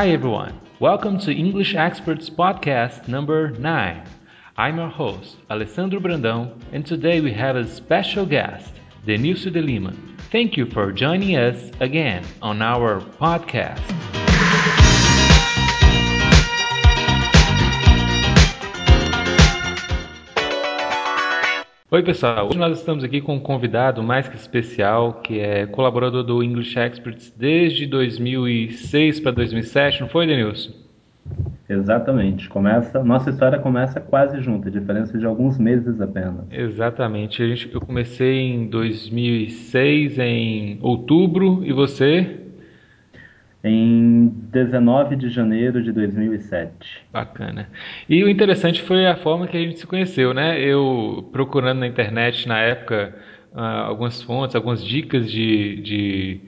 Hi everyone, welcome to English Experts Podcast number 9. I'm your host, Alessandro Brandão, and today we have a special guest, Denilson de Lima. Thank you for joining us again on our podcast. Oi, pessoal. Hoje nós estamos aqui com um convidado mais que especial, que é colaborador do English Experts desde 2006 para 2007, não foi, Denilson? Exatamente. Começa, nossa história começa quase junto, a diferença de alguns meses apenas. Exatamente. A gente, eu comecei em 2006 em outubro e você? Em 19 de janeiro de 2007. Bacana. E o interessante foi a forma que a gente se conheceu, né? Eu procurando na internet na época uh, algumas fontes, algumas dicas de, de,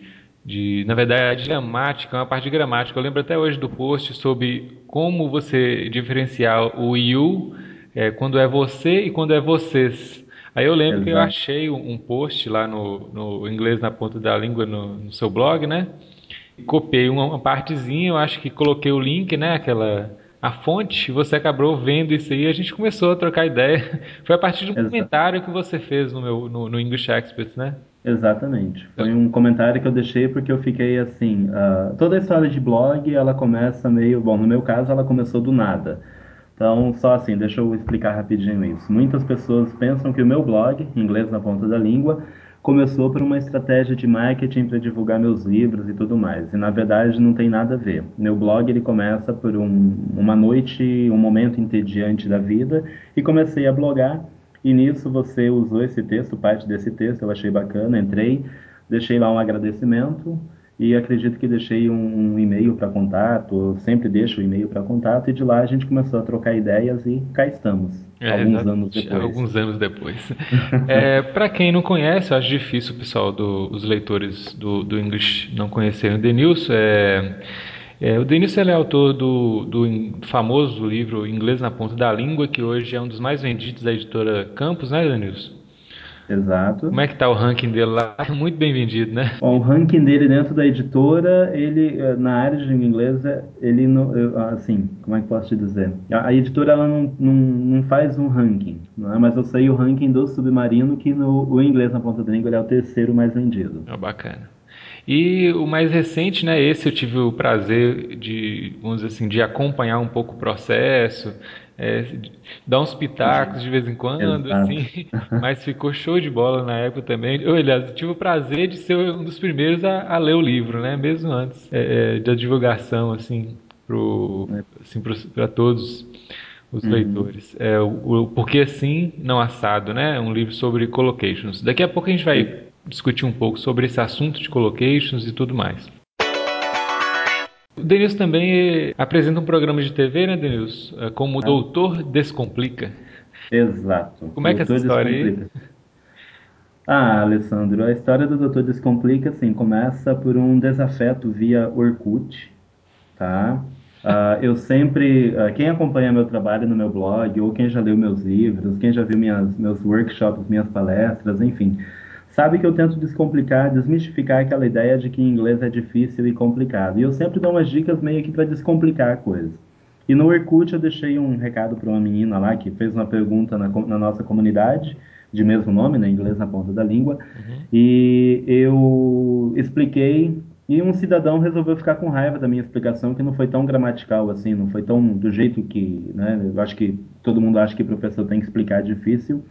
de, na verdade, gramática, uma parte de gramática. Eu lembro até hoje do post sobre como você diferenciar o you é, quando é você e quando é vocês. Aí eu lembro Exato. que eu achei um post lá no, no inglês na ponta da língua no, no seu blog, né? Copiei uma partezinha, eu acho que coloquei o link, né, aquela a fonte, você acabou vendo isso aí, a gente começou a trocar ideia. Foi a partir de um Exato. comentário que você fez no meu no, no English Experts, né? Exatamente. Foi um comentário que eu deixei porque eu fiquei assim, uh, toda a história de blog, ela começa meio, bom, no meu caso ela começou do nada. Então, só assim, deixa eu explicar rapidinho isso. Muitas pessoas pensam que o meu blog, Inglês na Ponta da Língua, começou por uma estratégia de marketing para divulgar meus livros e tudo mais. E na verdade não tem nada a ver. Meu blog ele começa por um, uma noite, um momento entediante da vida e comecei a blogar. E nisso você usou esse texto, parte desse texto, eu achei bacana, entrei, deixei lá um agradecimento e acredito que deixei um, um e-mail para contato, sempre deixo o e-mail para contato e de lá a gente começou a trocar ideias e cá estamos. É, alguns anos depois. Alguns anos depois. é, para quem não conhece, eu acho difícil pessoal, do, os leitores do, do English não conhecerem o Denilson. É, é, o Denilson é autor do, do famoso livro Inglês na Ponta da Língua, que hoje é um dos mais vendidos da editora Campos, né, Denilson? Exato. Como é que tá o ranking dele lá? Muito bem vendido, né? Bom, o ranking dele dentro da editora, ele eh, na área de língua inglesa, ele não, assim, como é que posso te dizer? A, a editora ela não, não, não, faz um ranking, não é? mas eu sei o ranking do Submarino que no o inglês na ponta da língua ele é o terceiro mais vendido. Oh, bacana. E o mais recente, né, esse eu tive o prazer de, vamos dizer assim, de acompanhar um pouco o processo, é, dá uns pitacos de vez em quando, assim, mas ficou show de bola na época também. Eu, aliás, tive o prazer de ser um dos primeiros a, a ler o livro, né? Mesmo antes é, é da divulgação, assim, para assim, todos os uhum. leitores. É, o, o Porque Assim, Não Assado, né? Um livro sobre collocations. Daqui a pouco a gente vai discutir um pouco sobre esse assunto de collocations e tudo mais. O Denilson também apresenta um programa de TV, né, Denilson? É, como o Doutor Descomplica. Exato. Como é que é essa história aí? Ah, Alessandro, a história do Doutor Descomplica, assim, começa por um desafeto via Orkut, tá? Uh, eu sempre, uh, quem acompanha meu trabalho no meu blog, ou quem já leu meus livros, quem já viu minhas, meus workshops, minhas palestras, enfim, sabe que eu tento descomplicar, desmistificar aquela ideia de que inglês é difícil e complicado. E eu sempre dou umas dicas meio que para descomplicar a coisa. E no Orkut eu deixei um recado para uma menina lá que fez uma pergunta na, na, nossa comunidade, de mesmo nome, né, inglês na ponta da língua, uhum. e eu expliquei e um cidadão resolveu ficar com raiva da minha explicação, que não foi tão gramatical assim, não foi tão do jeito que, né, eu acho que todo mundo acha que o professor tem que explicar difícil.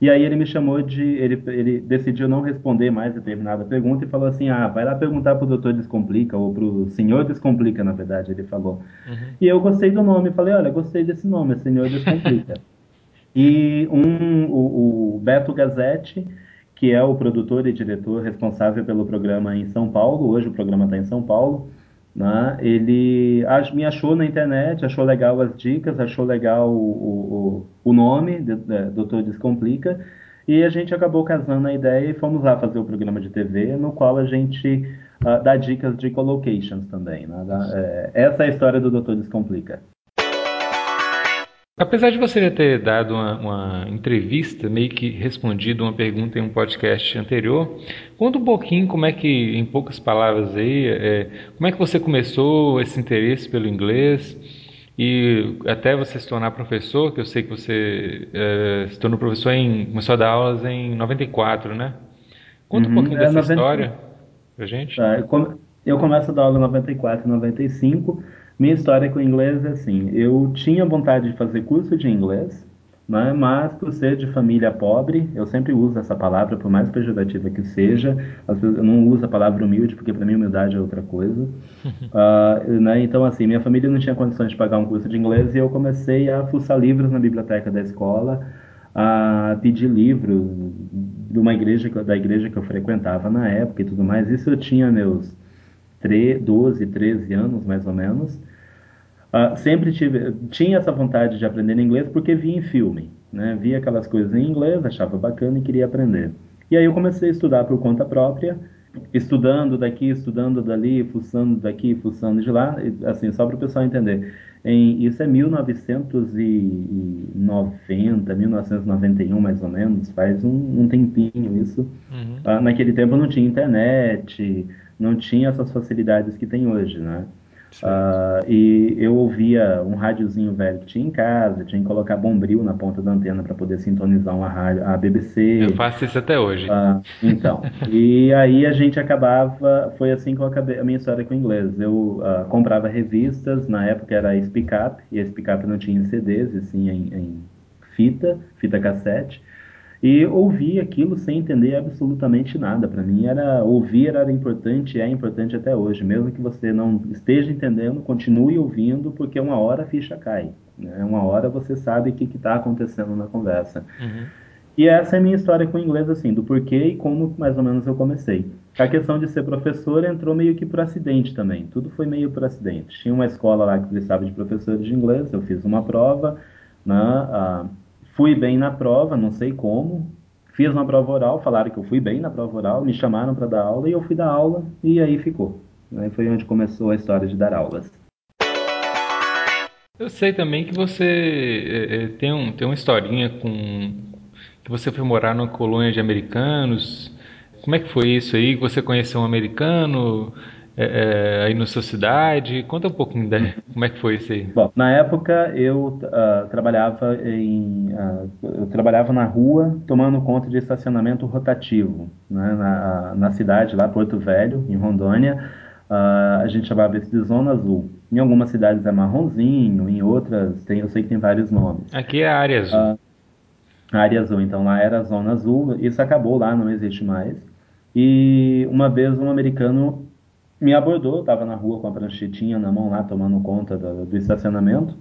E aí ele me chamou de. Ele, ele decidiu não responder mais determinada pergunta e falou assim: ah, vai lá perguntar para o doutor Descomplica, ou para o senhor Descomplica, na verdade, ele falou. Uhum. E eu gostei do nome, falei: olha, gostei desse nome, senhor Descomplica. e um, o, o Beto Gazzetti, que é o produtor e diretor responsável pelo programa em São Paulo, hoje o programa está em São Paulo. Né? Ele me achou na internet, achou legal as dicas, achou legal o, o, o nome, Doutor Descomplica, e a gente acabou casando a ideia e fomos lá fazer o programa de TV, no qual a gente uh, dá dicas de collocations também. Né? Da, é, essa é a história do Doutor Descomplica. Apesar de você já ter dado uma, uma, entrevista, meio que respondido uma pergunta em um podcast anterior, conta um pouquinho como é que, em poucas palavras aí, é, como é que você começou esse interesse pelo inglês e até você se tornar professor, que eu sei que você é, se tornou professor em, começou a dar aulas em 94, né? Conta uhum, um pouquinho é, dessa 90... história pra gente. Tá, eu, come... eu começo a dar aula em 94 e 95, minha história com o inglês é assim: eu tinha vontade de fazer curso de inglês, né, mas por ser de família pobre, eu sempre uso essa palavra, por mais pejorativa que seja. Às vezes eu não uso a palavra humilde, porque para mim humildade é outra coisa. uh, né, então, assim, minha família não tinha condições de pagar um curso de inglês e eu comecei a fuçar livros na biblioteca da escola, a pedir livros de uma igreja da igreja que eu frequentava na época e tudo mais. Isso eu tinha meus 3, 12, 13 anos, mais ou menos. Uh, sempre tive, tinha essa vontade de aprender inglês porque via em filme, né? Via aquelas coisas em inglês, achava bacana e queria aprender. E aí eu comecei a estudar por conta própria, estudando daqui, estudando dali, fuçando daqui, fuçando de lá, assim, só para o pessoal entender. Em, isso é 1990, 1991 mais ou menos, faz um, um tempinho isso. Uhum. Uh, naquele tempo não tinha internet, não tinha essas facilidades que tem hoje, né? Uh, e eu ouvia um rádiozinho velho que tinha em casa, tinha que colocar bombril na ponta da antena para poder sintonizar uma rádio, a BBC. Eu faço isso até hoje. Uh, então, e aí a gente acabava, foi assim que eu acabei a minha história com o inglês. Eu uh, comprava revistas, na época era a Speak Up, e a Speak Up não tinha em CDs, e sim em, em fita, fita cassete. E ouvi aquilo sem entender absolutamente nada. Para mim, era ouvir era importante, é importante até hoje. Mesmo que você não esteja entendendo, continue ouvindo, porque uma hora a ficha cai. Né? Uma hora você sabe o que está acontecendo na conversa. Uhum. E essa é a minha história com o inglês, assim, do porquê e como mais ou menos eu comecei. A questão de ser professor entrou meio que por acidente também. Tudo foi meio por acidente. Tinha uma escola lá que precisava de professores de inglês, eu fiz uma prova, né? Ah, Fui bem na prova, não sei como. Fiz uma prova oral, falaram que eu fui bem na prova oral, me chamaram para dar aula e eu fui dar aula e aí ficou. Aí foi onde começou a história de dar aulas. Eu sei também que você é, é tem, um, tem uma historinha com que você foi morar numa colônia de americanos. Como é que foi isso aí? Você conheceu um americano? É, é, aí na sua cidade? Conta um pouquinho da, como é que foi isso aí. Bom, na época eu uh, trabalhava em uh, eu trabalhava na rua tomando conta de estacionamento rotativo né, na, na cidade lá Porto Velho em Rondônia uh, a gente chamava isso de zona azul. Em algumas cidades é marronzinho em outras tem eu sei que tem vários nomes. Aqui é a área azul. a área azul então lá era a zona azul isso acabou lá não existe mais. E uma vez um americano me abordou, estava na rua com a pranchetinha na mão lá, tomando conta do, do estacionamento,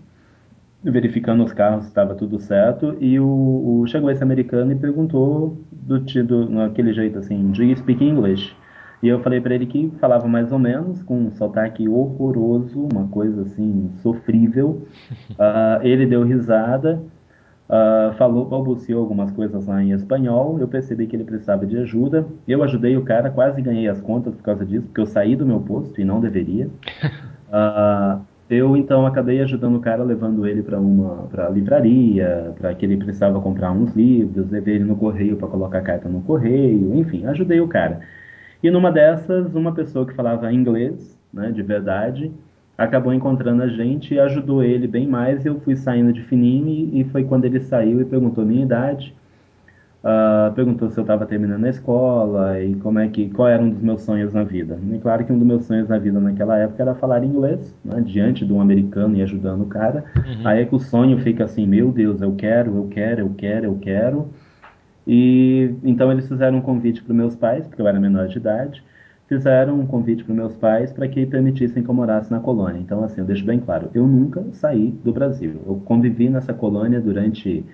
verificando os carros estava tudo certo, e o, o, chegou esse americano e perguntou do, do naquele jeito assim, do you speak English? E eu falei para ele que falava mais ou menos, com um sotaque horroroso, uma coisa assim, sofrível. Uh, ele deu risada, Uh, falou, balbuciou algumas coisas lá em espanhol. Eu percebi que ele precisava de ajuda. Eu ajudei o cara, quase ganhei as contas por causa disso, porque eu saí do meu posto e não deveria. Uh, eu então acabei ajudando o cara, levando ele para uma pra livraria, para que ele precisava comprar uns livros, levei ele no correio para colocar a carta no correio, enfim, ajudei o cara. E numa dessas, uma pessoa que falava inglês, né, de verdade, acabou encontrando a gente e ajudou ele bem mais. Eu fui saindo de fininho e, e foi quando ele saiu e perguntou minha idade, uh, perguntou se eu estava terminando a escola e como é que qual era um dos meus sonhos na vida. E claro que um dos meus sonhos na vida naquela época era falar inglês, né, diante de um americano e ajudando o cara. Uhum. Aí é que o sonho fica assim, meu Deus, eu quero, eu quero, eu quero, eu quero. E então eles fizeram um convite para meus pais, porque eu era menor de idade fizeram um convite para meus pais para que permitissem que eu morasse na colônia. Então, assim, eu deixo bem claro, eu nunca saí do Brasil. Eu convivi nessa colônia durante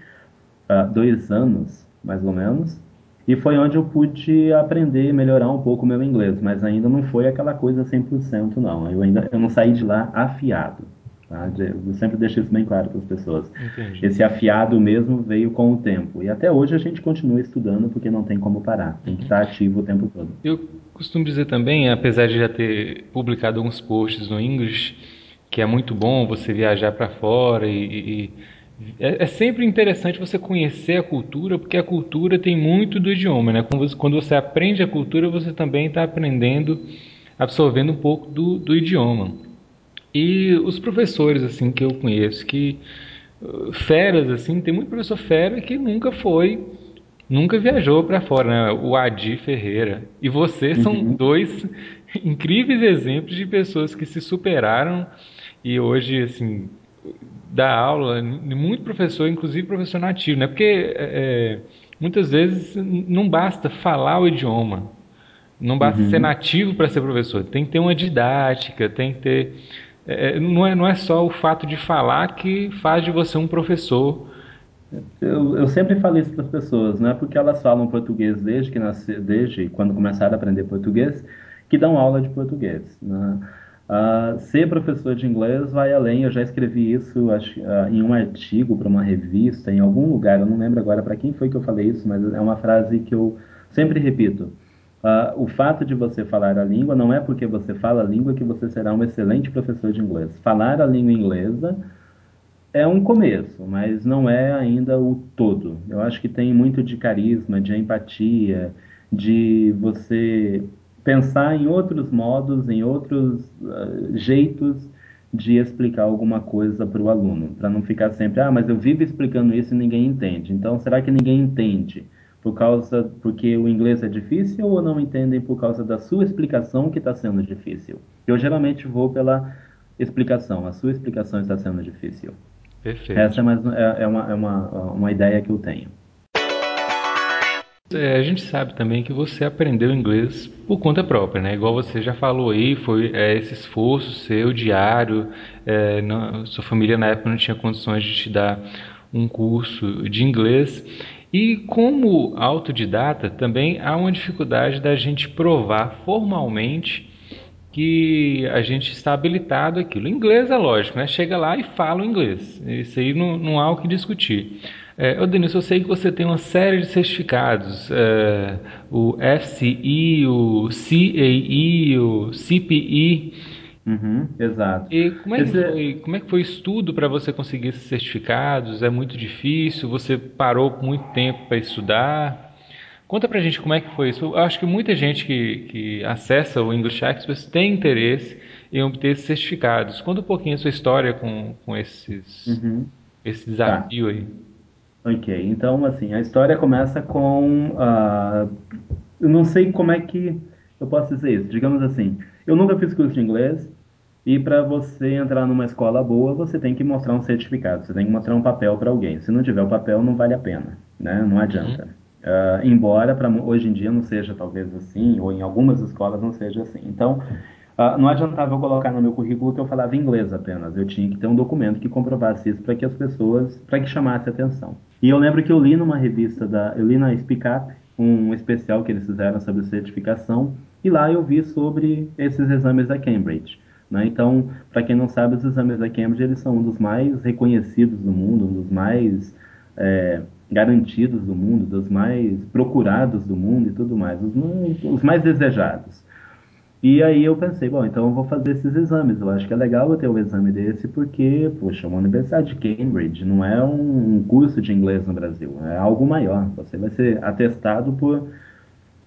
uh, dois anos, mais ou menos, e foi onde eu pude aprender e melhorar um pouco o meu inglês, mas ainda não foi aquela coisa 100% não. Eu ainda eu não saí de lá afiado. Tá? Eu sempre deixo isso bem claro para as pessoas. Entendi. Esse afiado mesmo veio com o tempo. E até hoje a gente continua estudando porque não tem como parar. Tem que estar ativo o tempo todo. Eu costumo dizer também, apesar de já ter publicado alguns posts no English, que é muito bom você viajar para fora e, e, é, é, sempre interessante você conhecer a cultura, porque a cultura tem muito do idioma, né? Quando você, quando você aprende a cultura, você também está aprendendo, absorvendo um pouco do, do idioma. E os professores assim que eu conheço, que uh, feras assim, tem muito professor fera que nunca foi, nunca viajou para fora, né? O Adi Ferreira e você são uhum. dois incríveis exemplos de pessoas que se superaram e hoje assim dá aula, muito professor, inclusive professor nativo, né? Porque é, é, muitas vezes não basta falar o idioma, não basta uhum. ser nativo para ser professor, tem que ter uma didática, tem que ter. É, é, não, é, não é só o fato de falar que faz de você um professor. Eu, eu sempre falo isso para as pessoas, não é porque elas falam português desde que nasce, desde quando começaram a aprender português, que dão aula de português. Né? Uh, ser professor de inglês vai além. Eu já escrevi isso acho, uh, em um artigo para uma revista, em algum lugar. Eu não lembro agora para quem foi que eu falei isso, mas é uma frase que eu sempre repito. Uh, o fato de você falar a língua não é porque você fala a língua que você será um excelente professor de inglês. Falar a língua inglesa é um começo, mas não é ainda o todo. Eu acho que tem muito de carisma, de empatia, de você pensar em outros modos, em outros uh, jeitos de explicar alguma coisa para o aluno, para não ficar sempre, ah, mas eu vivo explicando isso e ninguém entende. Então, será que ninguém entende por causa porque o inglês é difícil ou não entendem por causa da sua explicação que está sendo difícil? Eu geralmente vou pela explicação. A sua explicação está sendo difícil. Perfeito. Essa é, mais, é, é, uma, é uma, uma ideia que eu tenho. É, a gente sabe também que você aprendeu inglês por conta própria, né? Igual você já falou aí, foi é, esse esforço seu diário. É, não, sua família na época não tinha condições de te dar um curso de inglês. E como autodidata, também há uma dificuldade da gente provar formalmente que a gente está habilitado aquilo. inglês é lógico, né? Chega lá e fala o inglês. Isso aí não, não há o que discutir. É, Denis, eu sei que você tem uma série de certificados, é, o FCI, o CAE, o CPI. Uhum, exato. E como é, Esse... que foi, como é que foi o estudo para você conseguir esses certificados? É muito difícil? Você parou muito tempo para estudar? Conta pra gente como é que foi isso. Eu acho que muita gente que, que acessa o English Express tem interesse em obter esses certificados. Conta um pouquinho a sua história com, com esses, uhum. esse desafio tá. aí. Ok, então assim, a história começa com. Uh, eu não sei como é que eu posso dizer isso. Digamos assim, eu nunca fiz curso de inglês e para você entrar numa escola boa, você tem que mostrar um certificado, você tem que mostrar um papel para alguém. Se não tiver o papel, não vale a pena, né? Não adianta. Uh, embora para hoje em dia não seja talvez assim, ou em algumas escolas não seja assim. Então, Uh, não adiantava eu colocar no meu currículo que eu falava inglês apenas. Eu tinha que ter um documento que comprovasse isso para que as pessoas, para que chamasse atenção. E eu lembro que eu li numa revista da, eu li na Speak Up um especial que eles fizeram sobre certificação e lá eu vi sobre esses exames da Cambridge. Né? Então, para quem não sabe, os exames da Cambridge eles são um dos mais reconhecidos do mundo, um dos mais é, garantidos do mundo, dos mais procurados do mundo e tudo mais, os, os mais desejados. E aí eu pensei, bom, então eu vou fazer esses exames. Eu acho que é legal eu ter um exame desse porque, poxa, uma universidade de Cambridge não é um, curso de inglês no Brasil, é algo maior. Você vai ser atestado por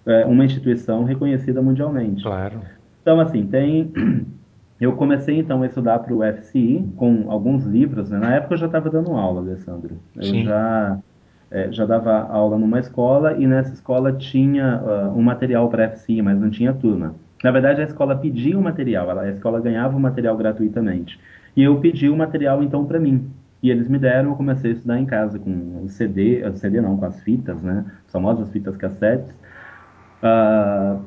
é, uma instituição reconhecida mundialmente. Claro. Então, assim, tem. Eu comecei então a estudar para o FCI com alguns livros. Né? Na época eu já estava dando aula, Alessandro. Eu Sim. já é, já dava aula numa escola e nessa escola tinha uh, um material para FCI, mas não tinha turma. Na verdade, a escola pedia o material, a escola ganhava o material gratuitamente. E eu pedi o material então para mim. E eles me deram, eu comecei a estudar em casa com o CD, o CD não, com as fitas, né? As famosas fitas cassetes. Uh,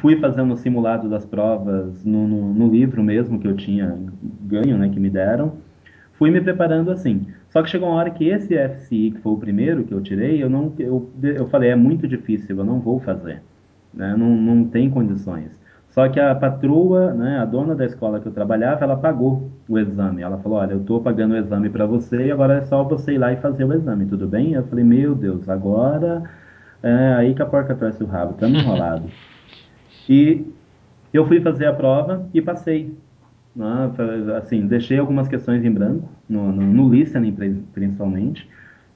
fui fazendo o simulado das provas no, no, no, livro mesmo que eu tinha ganho, né, que me deram. Fui me preparando assim. Só que chegou uma hora que esse FCI, que foi o primeiro que eu tirei, eu não, eu, eu falei é muito difícil, eu não vou fazer, né? Não, não tem condições. Só que a patroa, né, a dona da escola que eu trabalhava, ela pagou o exame. Ela falou: Olha, eu estou pagando o exame para você e agora é só você ir lá e fazer o exame, tudo bem? Eu falei: Meu Deus, agora é aí que a porca torce o rabo, estamos enrolado. e eu fui fazer a prova e passei. né? Assim, deixei algumas questões em branco, no, no, no listening principalmente.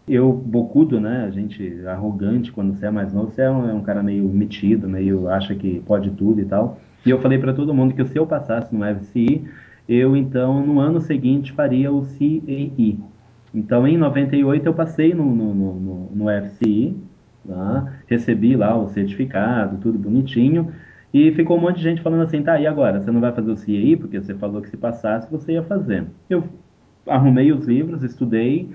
Eu, bocudo, né? A gente arrogante quando você é mais novo, você é um, é um cara meio metido, meio acha que pode tudo e tal. E eu falei para todo mundo que se eu passasse no FCI, eu então no ano seguinte faria o CAE. Então em 98 eu passei no, no, no, no FCI, tá? recebi lá o certificado, tudo bonitinho. E ficou um monte de gente falando assim, tá, e agora? Você não vai fazer o CAE? Porque você falou que se passasse, você ia fazer. Eu arrumei os livros, estudei,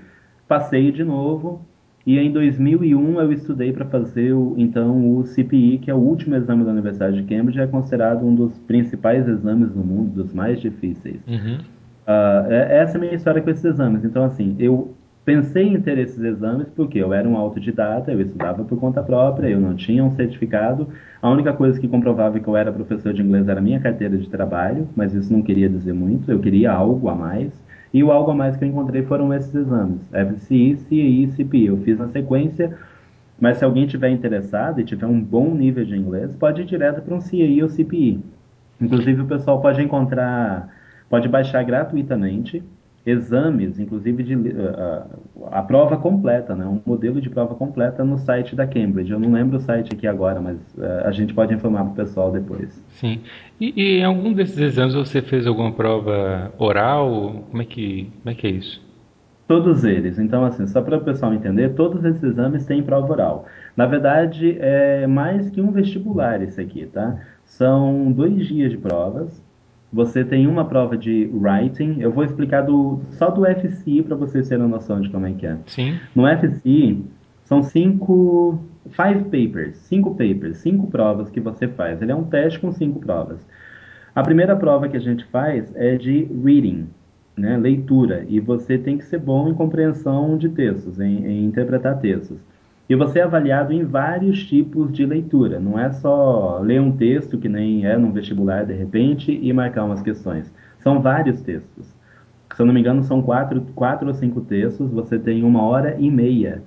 passei de novo, e em 2001 eu estudei para fazer o, então o CPI, que é o último exame da Universidade de Cambridge, é considerado um dos principais exames no mundo, dos mais difíceis. Uhum. Uh, essa é a minha história com esses exames. Então, assim, eu pensei em ter esses exames porque eu era um autodidata, eu estudava por conta própria, eu não tinha um certificado. A única coisa que comprovava que eu era professor de inglês era a minha carteira de trabalho, mas isso não queria dizer muito, eu queria algo a mais. E o algo a mais que eu encontrei foram esses exames, FCI, CI e CPI. Eu fiz na sequência, mas se alguém tiver interessado e tiver um bom nível de inglês, pode ir direto para um CI ou CPI. Inclusive o pessoal pode encontrar, pode baixar gratuitamente exames, inclusive de, uh, a prova completa, né? um modelo de prova completa no site da Cambridge. Eu não lembro o site aqui agora, mas uh, a gente pode informar para o pessoal depois. Sim. E, e, em algum desses exames você fez alguma prova oral? Como é que, como é, que é isso? Todos eles. Então, assim, só para o pessoal entender, todos esses exames têm prova oral. Na verdade, é mais que um vestibular isso aqui, tá? São dois dias de provas você tem uma prova de writing. Eu vou explicar do, só do FCI para vocês terem noção de como é que é. Sim. No FCI, são cinco. Five papers. Cinco papers. Cinco provas que você faz. Ele é um teste com cinco provas. A primeira prova que a gente faz é de reading, né, leitura. E você tem que ser bom em compreensão de textos, em, em interpretar textos. E você é avaliado em vários tipos de leitura. Não é só ler um texto, que nem é no vestibular de repente, e marcar umas questões. São vários textos. Se eu não me engano, são quatro, quatro ou cinco textos. Você tem uma hora e meia,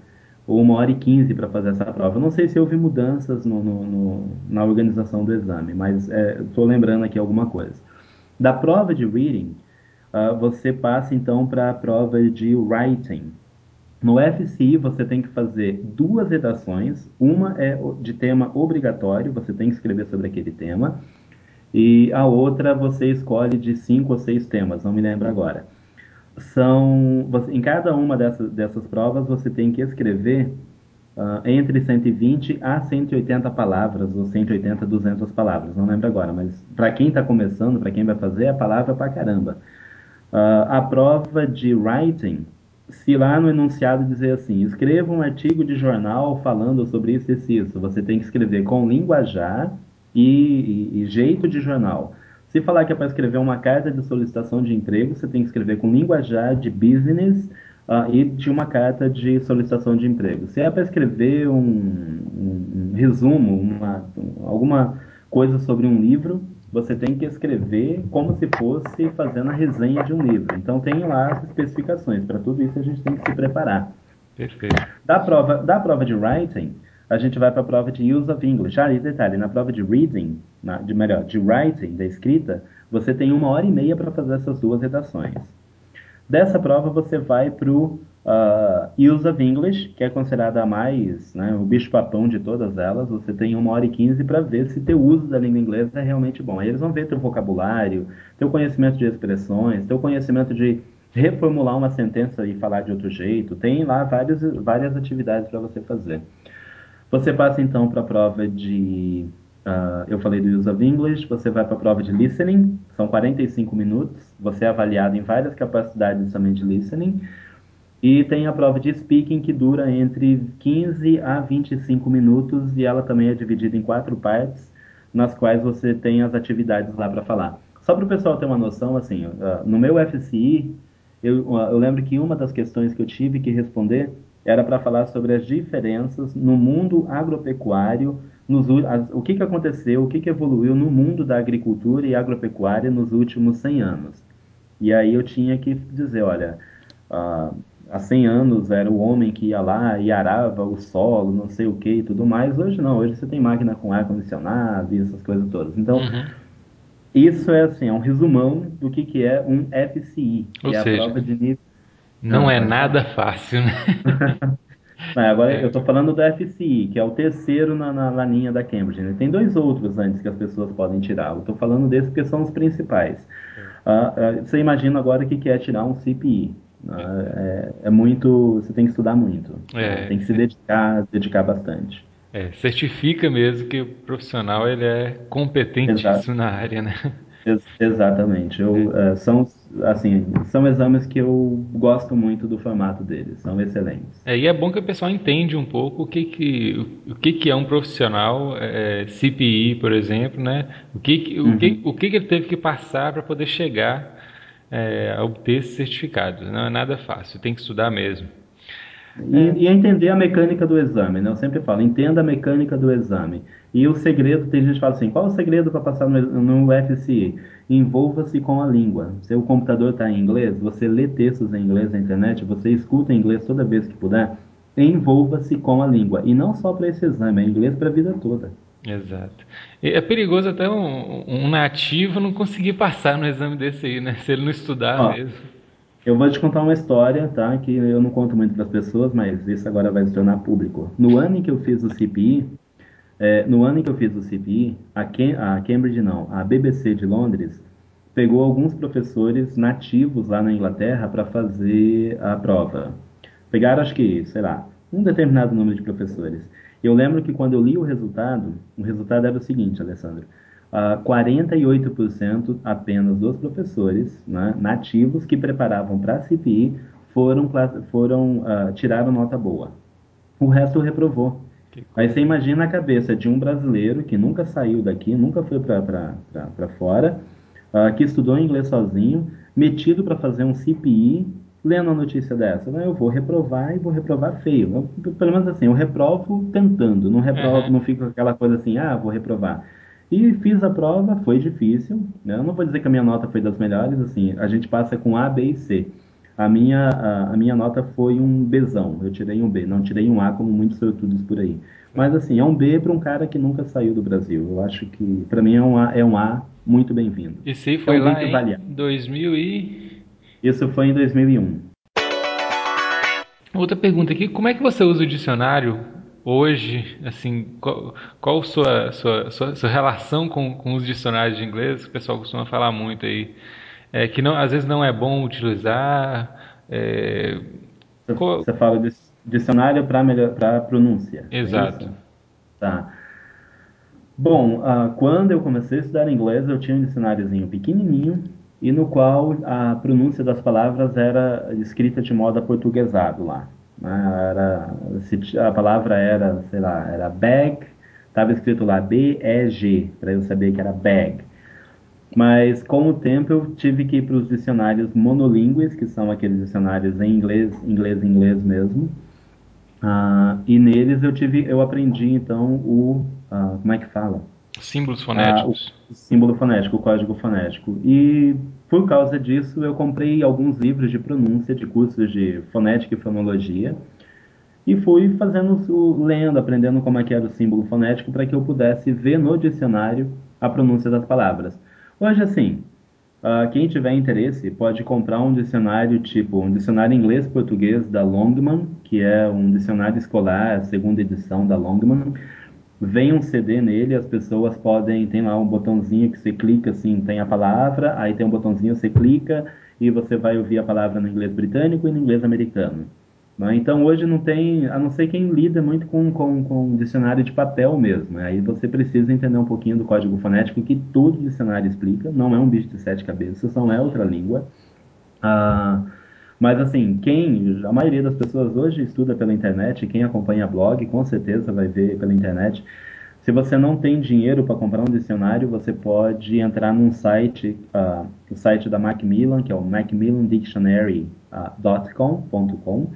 ou uma hora e quinze para fazer essa prova. Não sei se houve mudanças no, no, no, na organização do exame, mas estou é, lembrando aqui alguma coisa. Da prova de reading, uh, você passa então para a prova de writing no FCI, você tem que fazer duas redações. Uma é de tema obrigatório, você tem que escrever sobre aquele tema. E a outra você escolhe de cinco ou seis temas, não me lembro agora. São, em cada uma dessas, dessas provas, você tem que escrever uh, entre 120 a 180 palavras, ou 180 a 200 palavras, não lembro agora, mas para quem está começando, para quem vai fazer, a palavra é para caramba. Uh, a prova de writing se lá no enunciado dizer assim, escreva um artigo de jornal falando sobre isso e isso, você tem que escrever com linguajar e, e, e jeito de jornal. Se falar que é para escrever uma carta de solicitação de emprego, você tem que escrever com linguajar de business uh, e de uma carta de solicitação de emprego. Se é para escrever um, um, um resumo, uma, um, alguma coisa sobre um livro, você tem que escrever como se fosse fazendo a resenha de um livro. Então tem lá as especificações. Para tudo isso a gente tem que se preparar. Perfeito. Da prova, da prova de writing, a gente vai para a prova de use of English. Ah, e detalhe, na prova de reading, na, de melhor, de writing, da escrita, você tem uma hora e meia para fazer essas duas redações. Dessa prova você vai para o Uh, Use of English, que é considerada a mais, né, o bicho-papão de todas elas, você tem uma hora e quinze para ver se teu uso da língua inglesa é realmente bom. Aí eles vão ver teu vocabulário, teu conhecimento de expressões, teu conhecimento de reformular uma sentença e falar de outro jeito. Tem lá várias, várias atividades para você fazer. Você passa então para a prova de. Uh, eu falei do Use of English, você vai para a prova de listening, são 45 minutos. Você é avaliado em várias capacidades também de listening. E tem a prova de speaking que dura entre 15 a 25 minutos e ela também é dividida em quatro partes, nas quais você tem as atividades lá para falar. Só para o pessoal ter uma noção, assim, no meu FCI, eu, eu lembro que uma das questões que eu tive que responder era para falar sobre as diferenças no mundo agropecuário, nos, as, o que, que aconteceu, o que, que evoluiu no mundo da agricultura e agropecuária nos últimos 100 anos. E aí eu tinha que dizer, olha, uh, há 100 anos era o homem que ia lá e arava o solo, não sei o que e tudo mais. Hoje não, hoje você tem máquina com ar-condicionado e essas coisas todas. Então, uhum. Isso é assim, é um resumão do que, que é um FCI, Ou que é seja, a prova de nível. Não, é nada fácil, né? Não, agora é. eu estou falando do FCI, que é o terceiro na, na, na linha da Cambridge. Né? Tem dois outros antes que as pessoas podem tirar. Eu estou falando desse porque são os principais. Uh, uh, você imagina agora o que, que é tirar um CPI. Uh, é, é, muito. Você tem que estudar muito. É, tem que se dedicar, dedicar bastante. É, certifica mesmo que o profissional ele é competentíssimo na área, né? Ex exatamente. Eu, é. uh, são, assim, são exames que eu gosto muito do formato deles, são excelentes. É, e é bom que o pessoal entende um pouco o que, que, o que, que é um profissional é, CPI, por exemplo, né? O que, uhum. o, que, o que, que ele teve que passar para poder chegar é, obter esses certificados. Não é nada fácil, tem que estudar mesmo. E, e, entender a mecânica do exame, né? Eu sempre falo, entenda a mecânica do exame. E o segredo, tem gente que fala assim, qual é o segredo para passar no, no FCE? Envolva-se com a língua. Se o computador está em inglês, você lê textos em inglês na internet, você escuta em inglês toda vez que puder, envolva-se com a língua. E não só para esse exame, é inglês para a vida toda. Exato. É perigoso até um, um, nativo não conseguir passar no exame desse aí, né? Se ele não estudar Ó, mesmo. Eu vou te contar uma história, tá? Que eu não conto muito para as pessoas, mas isso agora vai se tornar público. No ano em que eu fiz o CPI, é, no ano em que eu fiz o CPI, a, Cam a Cambridge não, a BBC de Londres pegou alguns professores nativos lá na Inglaterra para fazer a prova. Pegaram, acho que, sei lá, um determinado número de professores. Eu lembro que quando eu li o resultado, o resultado era o seguinte, Alessandro. Uh, 48% apenas dos professores né, nativos que preparavam para a CPI foram, foram uh, tiraram nota boa. O resto reprovou. Aí você imagina a cabeça de um brasileiro que nunca saiu daqui, nunca foi para fora, uh, que estudou inglês sozinho, metido para fazer um CPI, lendo a notícia dessa. Eu vou reprovar e vou reprovar feio. Eu, pelo menos assim, eu reprovo tentando, não reprovo, uhum. não fico com aquela coisa assim, ah, vou reprovar. E fiz a prova, foi difícil. Né? Eu não vou dizer que a minha nota foi das melhores, assim, a gente passa com A, B e C. A minha, a, a minha nota foi um Bzão, eu tirei um B, não tirei um A como muitos sortudos por aí. Mas assim, é um B para um cara que nunca saiu do Brasil. Eu acho que para mim é um A, é um A muito bem-vindo. E se foi é um lá em 2000 e... Isso foi em 2001. Outra pergunta aqui, como é que você usa o dicionário hoje, assim, qual, qual sua, sua, sua, sua relação com, com os dicionários de inglês? O pessoal costuma falar muito aí, é, que não, às vezes não é bom utilizar. É, qual... Você fala de dicionário para pronúncia. É Exato. É tá. Bom, uh, quando eu comecei a estudar inglês, eu tinha um dicionáriozinho pequenininho e no qual a pronúncia das palavras era escrita de modo aportuguesado lá. Né? Era, a palavra era, sei lá, era bag, estava escrito lá B-E-G, para eu saber que era bag. Mas com o tempo eu tive que ir para os dicionários monolíngues, que são aqueles dicionários em inglês, inglês, inglês mesmo. Uh, e neles eu tive, eu aprendi então o, uh, como é que fala? Símbolos fonéticos. Uh, o símbolo fonético, o código fonético. E por causa disso, eu comprei alguns livros de pronúncia, de cursos de fonética e fonologia, e fui fazendo, lendo, aprendendo como é que era o símbolo fonético para que eu pudesse ver no dicionário a pronúncia das palavras. Hoje, assim, uh, quem tiver interesse pode comprar um dicionário tipo um dicionário inglês-português da Longman, que é um dicionário escolar, segunda edição da Longman, vem um CD nele, as pessoas podem, tem lá um botãozinho que você clica assim, tem a palavra, aí tem um botãozinho, você clica e você vai ouvir a palavra no inglês britânico e no inglês americano. Né? Então hoje não tem, a não ser quem lida muito com, com, com dicionário de papel mesmo. Né? Aí você precisa entender um pouquinho do código fonético que todo dicionário explica, não é um bicho de sete cabeças, não é outra língua. Ah, mas assim, quem, a maioria das pessoas hoje estuda pela internet, quem acompanha blog, com certeza vai ver pela internet. Se você não tem dinheiro para comprar um dicionário, você pode entrar num site, uh, o site da Macmillan, que é o macmillandictionary.com,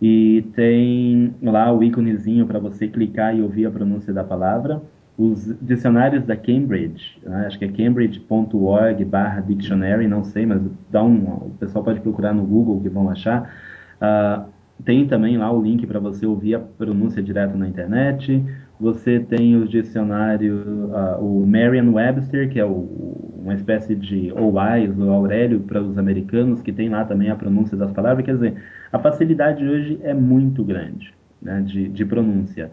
e tem lá o íconezinho para você clicar e ouvir a pronúncia da palavra os dicionários da Cambridge, né? acho que é cambridge.org barra dictionary, não sei, mas dá um, o pessoal pode procurar no Google que vão achar. Uh, tem também lá o link para você ouvir a pronúncia direto na internet. Você tem os dicionários, uh, o Merriam-Webster, que é o, uma espécie de ou Wise ou Aurélio para os americanos, que tem lá também a pronúncia das palavras. Quer dizer, a facilidade hoje é muito grande né, de, de pronúncia.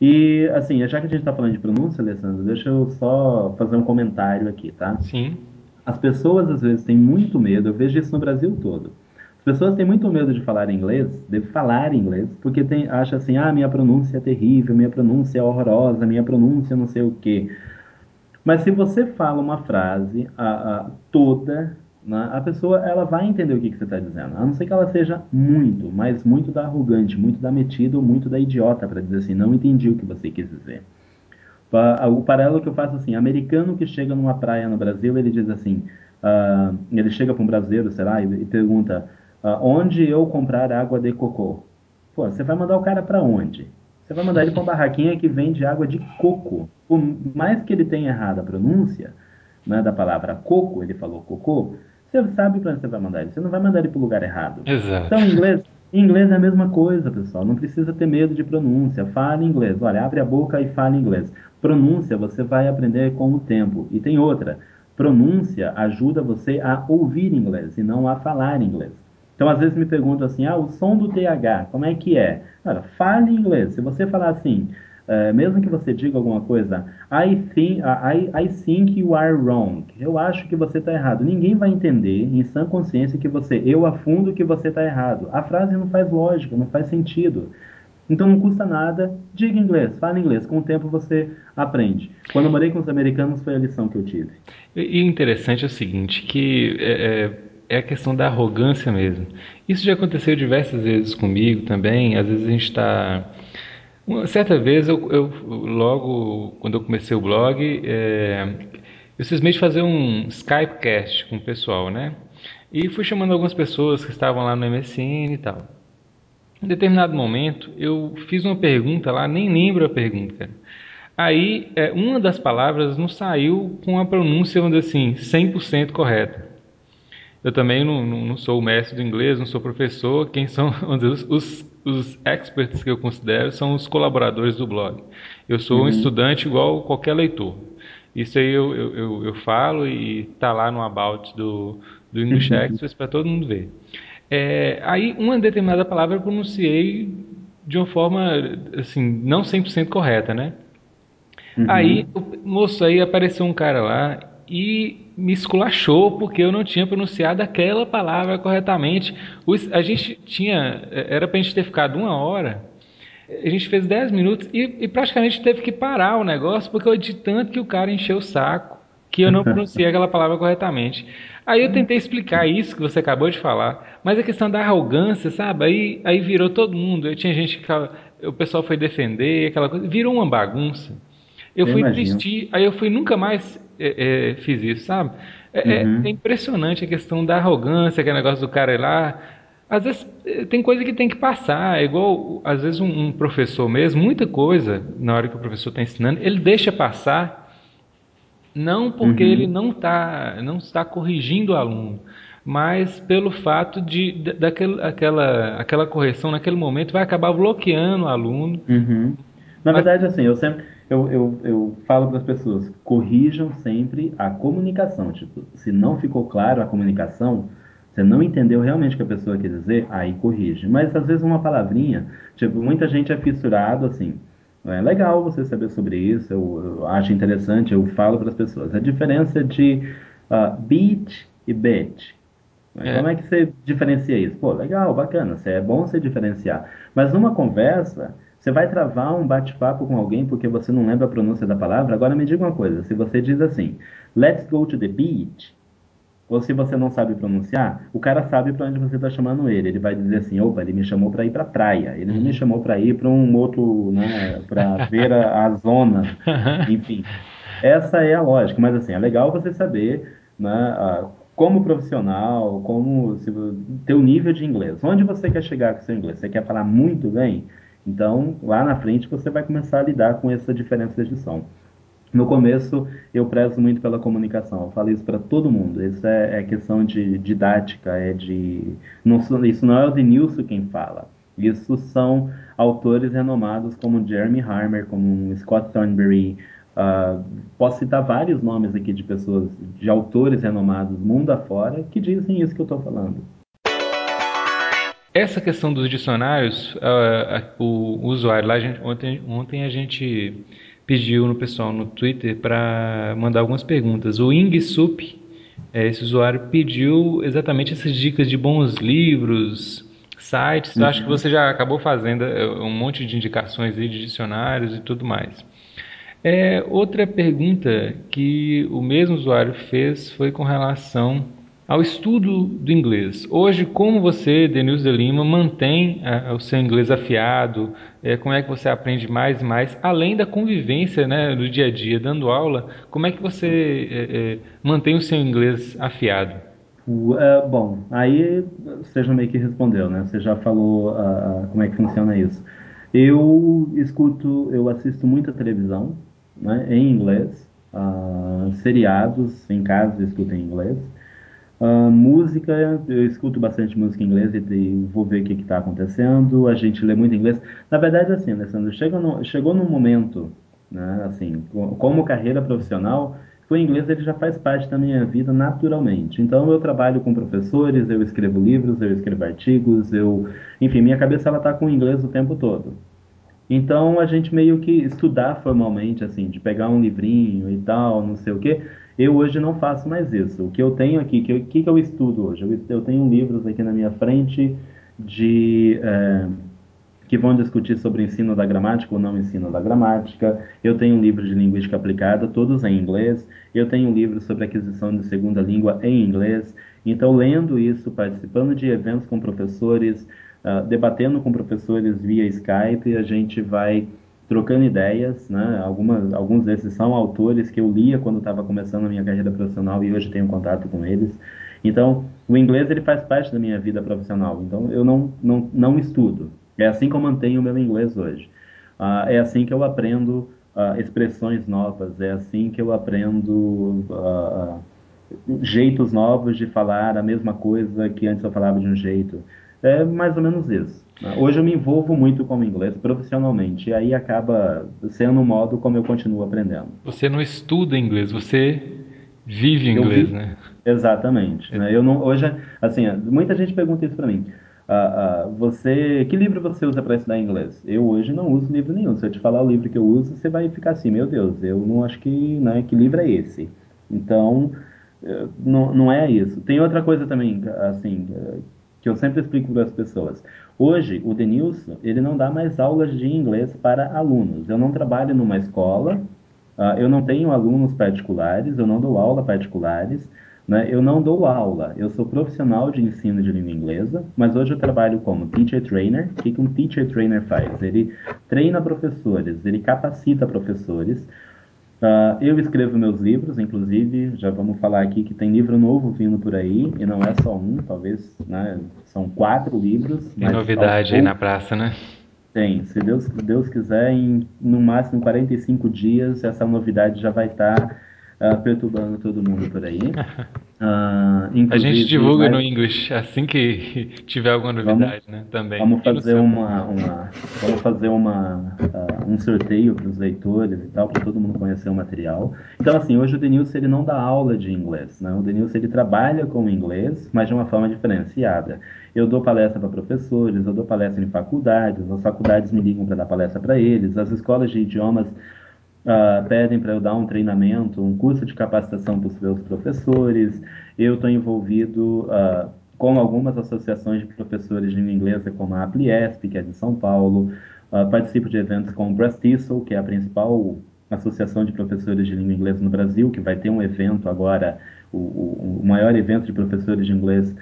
E, assim, já que a gente está falando de pronúncia, Alessandro, deixa eu só fazer um comentário aqui, tá? Sim. As pessoas, às vezes, têm muito medo, eu vejo isso no Brasil todo. As pessoas têm muito medo de falar inglês, de falar inglês, porque tem, acha assim, ah, minha pronúncia é terrível, minha pronúncia é horrorosa, minha pronúncia não sei o quê. Mas se você fala uma frase a, a, toda, né, a pessoa ela vai entender o que, que você está dizendo. A não ser que ela seja muito, mas muito da arrogante, muito da metida ou muito da idiota para dizer assim, não entendi o que você quis dizer. O paralelo que eu faço assim, americano que chega numa praia no Brasil, ele diz assim, uh, ele chega para um brasileiro, sei e, e pergunta, uh, onde eu comprar água de cocô? Pô, você vai mandar o cara para onde? Você vai mandar ele para uma barraquinha que vende água de coco. Por mais que ele tenha errado a pronúncia né, da palavra coco, ele falou cocô, você sabe para onde você vai mandar ele. Você não vai mandar ele para o lugar errado. Exato. Então, em inglês, inglês é a mesma coisa, pessoal. Não precisa ter medo de pronúncia. Fale inglês. Olha, abre a boca e fale inglês. Pronúncia você vai aprender com o tempo. E tem outra. Pronúncia ajuda você a ouvir inglês e não a falar inglês. Então, às vezes me perguntam assim, ah, o som do TH, como é que é? Olha, fale inglês. Se você falar assim, uh, mesmo que você diga alguma coisa, I think, I, I think you are wrong. Eu acho que você está errado. Ninguém vai entender, em sã consciência, que você, eu afundo que você está errado. A frase não faz lógica, não faz sentido. Então não custa nada, diga inglês, fale inglês. Com o tempo você aprende. Quando eu morei com os americanos foi a lição que eu tive. E interessante é o seguinte, que é, é é a questão da arrogância mesmo. Isso já aconteceu diversas vezes comigo também. Às vezes a gente está. Uma certa vez, eu, eu, logo quando eu comecei o blog, é, eu simplesmente fazer um Skypecast com o pessoal, né? E fui chamando algumas pessoas que estavam lá no MSN e tal. Em determinado momento, eu fiz uma pergunta lá, nem lembro a pergunta. Aí, é, uma das palavras não saiu com a pronúncia, vamos dizer assim, 100% correta. Eu também não, não, sou mestre do inglês, não sou professor. Quem são os, os, os, experts que eu considero são os colaboradores do blog. Eu sou uhum. um estudante igual qualquer leitor. Isso aí eu, eu, eu, eu falo e está lá no About do, do English uhum. Express para todo mundo ver. É, aí, uma determinada palavra eu pronunciei de uma forma, assim, não 100% correta, né? Uhum. Aí, moço, aí apareceu um cara lá e me esculachou porque eu não tinha pronunciado aquela palavra corretamente. a gente tinha, era para a gente ter ficado uma hora, a gente fez dez minutos e, e, praticamente teve que parar o negócio porque eu de tanto que o cara encheu o saco que eu não pronunciei aquela palavra corretamente. Aí eu tentei explicar isso que você acabou de falar, mas a questão da arrogância, sabe? Aí, aí virou todo mundo. Eu tinha gente que o pessoal foi defender, aquela coisa, virou uma bagunça. Eu, eu fui desistir, aí eu fui nunca mais é, é, fiz isso, sabe? É, é, uhum. é, impressionante a questão da arrogância, aquele negócio do cara ir lá. Às vezes é, tem coisa que tem que passar, é igual, às vezes, um, um professor mesmo, muita coisa, na hora que o professor está ensinando, ele deixa passar, não porque uhum. ele não, tá, não está corrigindo o aluno, mas pelo fato de, de daquela aquela, aquela correção naquele momento vai acabar bloqueando o aluno. Uhum. Na mas, verdade, assim, eu sempre eu, eu, eu falo para as pessoas, corrijam sempre a comunicação. Tipo, se não ficou claro a comunicação, você não entendeu realmente o que a pessoa quer dizer, aí corrige. Mas às vezes uma palavrinha, tipo, muita gente é fissurado assim. É legal você saber sobre isso, eu, eu acho interessante, eu falo para as pessoas. A diferença de uh, beat e bet. É. Como é que você diferencia isso? Pô, legal, bacana, é bom você diferenciar. Mas numa conversa, você vai travar um bate-papo com alguém porque você não lembra a pronúncia da palavra? Agora me diga uma coisa: se você diz assim, let's go to the beach, ou se você não sabe pronunciar, o cara sabe para onde você está chamando ele. Ele vai dizer assim: opa, ele me chamou para ir para a praia, ele não me uhum. chamou para ir para um outro, né, para ver a, a zona. Enfim, essa é a lógica. Mas assim, é legal você saber, né, como profissional, como se, ter o nível de inglês. Onde você quer chegar com seu inglês? Você quer falar muito bem? Então, lá na frente, você vai começar a lidar com essa diferença de som. No começo, eu prezo muito pela comunicação. Eu falo isso para todo mundo. Isso é, é, questão de didática, é de. Não, isso não é o Denilson quem fala. Isso são autores renomados como Jeremy Harmer, como Scott Thornberry, Uh, posso citar vários nomes aqui de pessoas, de autores renomados mundo afora, que dizem isso que eu estou falando. Essa questão dos dicionários, uh, o, o, usuário lá, a gente, ontem, ontem a gente pediu no pessoal no Twitter para mandar algumas perguntas. O Ing Sup, é, esse usuário, pediu exatamente essas dicas de bons livros, sites. Uhum. Eu acho que você já acabou fazendo é, um monte de indicações aí de dicionários e tudo mais. É, outra pergunta que o mesmo usuário fez foi com relação ao estudo do inglês. Hoje, como você, Denilson de Lima, mantém é, o seu inglês afiado? É, como é que você aprende mais e mais? Além da convivência né, do dia a dia, dando aula, como é que você é, é mantém o seu inglês afiado? Uh, bom, aí você já meio que respondeu, né? Você já falou uh, como é que funciona isso. Eu escuto, eu assisto muita televisão né, em inglês, uh, seriados em casa escuto em inglês. Uh, música, eu escuto bastante música em inglês e vou ver o que está acontecendo. A gente lê muito inglês. Na verdade, assim, Alessandro, chegou no, chegou num momento, né, assim, como carreira profissional, o inglês ele já faz parte da minha vida naturalmente. Então, eu trabalho com professores, eu escrevo livros, eu escrevo artigos, eu, enfim, minha cabeça ela está com o inglês o tempo todo. Então, a gente meio que estudar formalmente, assim, de pegar um livrinho e tal, não sei o quê eu hoje não faço mais isso. O que eu tenho aqui, o que, que, que, eu estudo hoje? Eu, eu, tenho livros aqui na minha frente de é, que vão discutir sobre ensino da gramática ou não ensino da gramática. Eu tenho um livro de linguística aplicada, todos em inglês. Eu tenho um livro sobre aquisição de segunda língua em inglês. Então, lendo isso, participando de eventos com professores, uh, debatendo com professores via Skype, a gente vai trocando ideias, né? Algumas, alguns desses são autores que eu lia quando estava começando a minha carreira profissional e hoje tenho contato com eles. Então, o inglês ele faz parte da minha vida profissional. Então, eu não, não, não estudo. É assim que eu mantenho o meu inglês hoje. Uh, é assim que eu aprendo uh, expressões novas. É assim que eu aprendo uh, jeitos novos de falar a mesma coisa que antes eu falava de um jeito. É mais ou menos isso. Hoje eu me envolvo muito com o inglês profissionalmente, e aí acaba sendo um modo como eu continuo aprendendo. Você não estuda inglês, você vive inglês, né? Exatamente. É. Né? Eu não, hoje, assim, muita gente pergunta isso para mim. Uh, uh, você, que livro você usa para estudar inglês? Eu hoje não uso livro nenhum. Se eu te falar o livro que eu uso, você vai ficar assim, meu Deus, eu não acho que, né, que livro é esse? Então, eh, não, não é isso. Tem outra coisa também, assim, eh, que eu sempre explico para as pessoas. Hoje, o Denilson, ele não dá mais aulas de inglês para alunos. Eu não trabalho numa escola, uh, eu não tenho alunos particulares, eu não dou aula particulares, né? eu não dou aula. Eu sou profissional de ensino de língua inglesa, mas hoje eu trabalho como teacher trainer. O que, que um teacher trainer faz? Ele treina professores, ele capacita professores Uh, eu escrevo meus livros, inclusive, já vamos falar aqui que tem livro novo vindo por aí, e não é só um, talvez, né, são quatro livros. Tem novidade aí na praça, né? Tem, se Deus, Deus quiser, em no máximo 45 dias, essa novidade já vai estar tá uh, perturbando todo mundo por aí. Uh, a gente divulga no English assim que tiver alguma novidade, vamos, né? Também. Vamos fazer uma, uma, vamos fazer uma, uh, um sorteio para os leitores e tal, para todo mundo conhecer o material. Então, assim, hoje o Denilson ele não dá aula de inglês, né? O Denilson ele trabalha com inglês, mas de uma forma diferenciada. Eu dou palestra para professores, eu dou palestra em faculdades, as faculdades me ligam para dar palestra para eles, as escolas de idiomas uh, pedem para eu dar um treinamento, um curso de capacitação para os meus professores. Eu estou envolvido uh, com algumas associações de professores de língua inglesa, como a Apliesp, que é de São Paulo. Uh, participo de eventos com o Brastisol, que é a principal associação de professores de língua inglesa no Brasil, que vai ter um evento agora, o, o, o maior evento de professores de inglês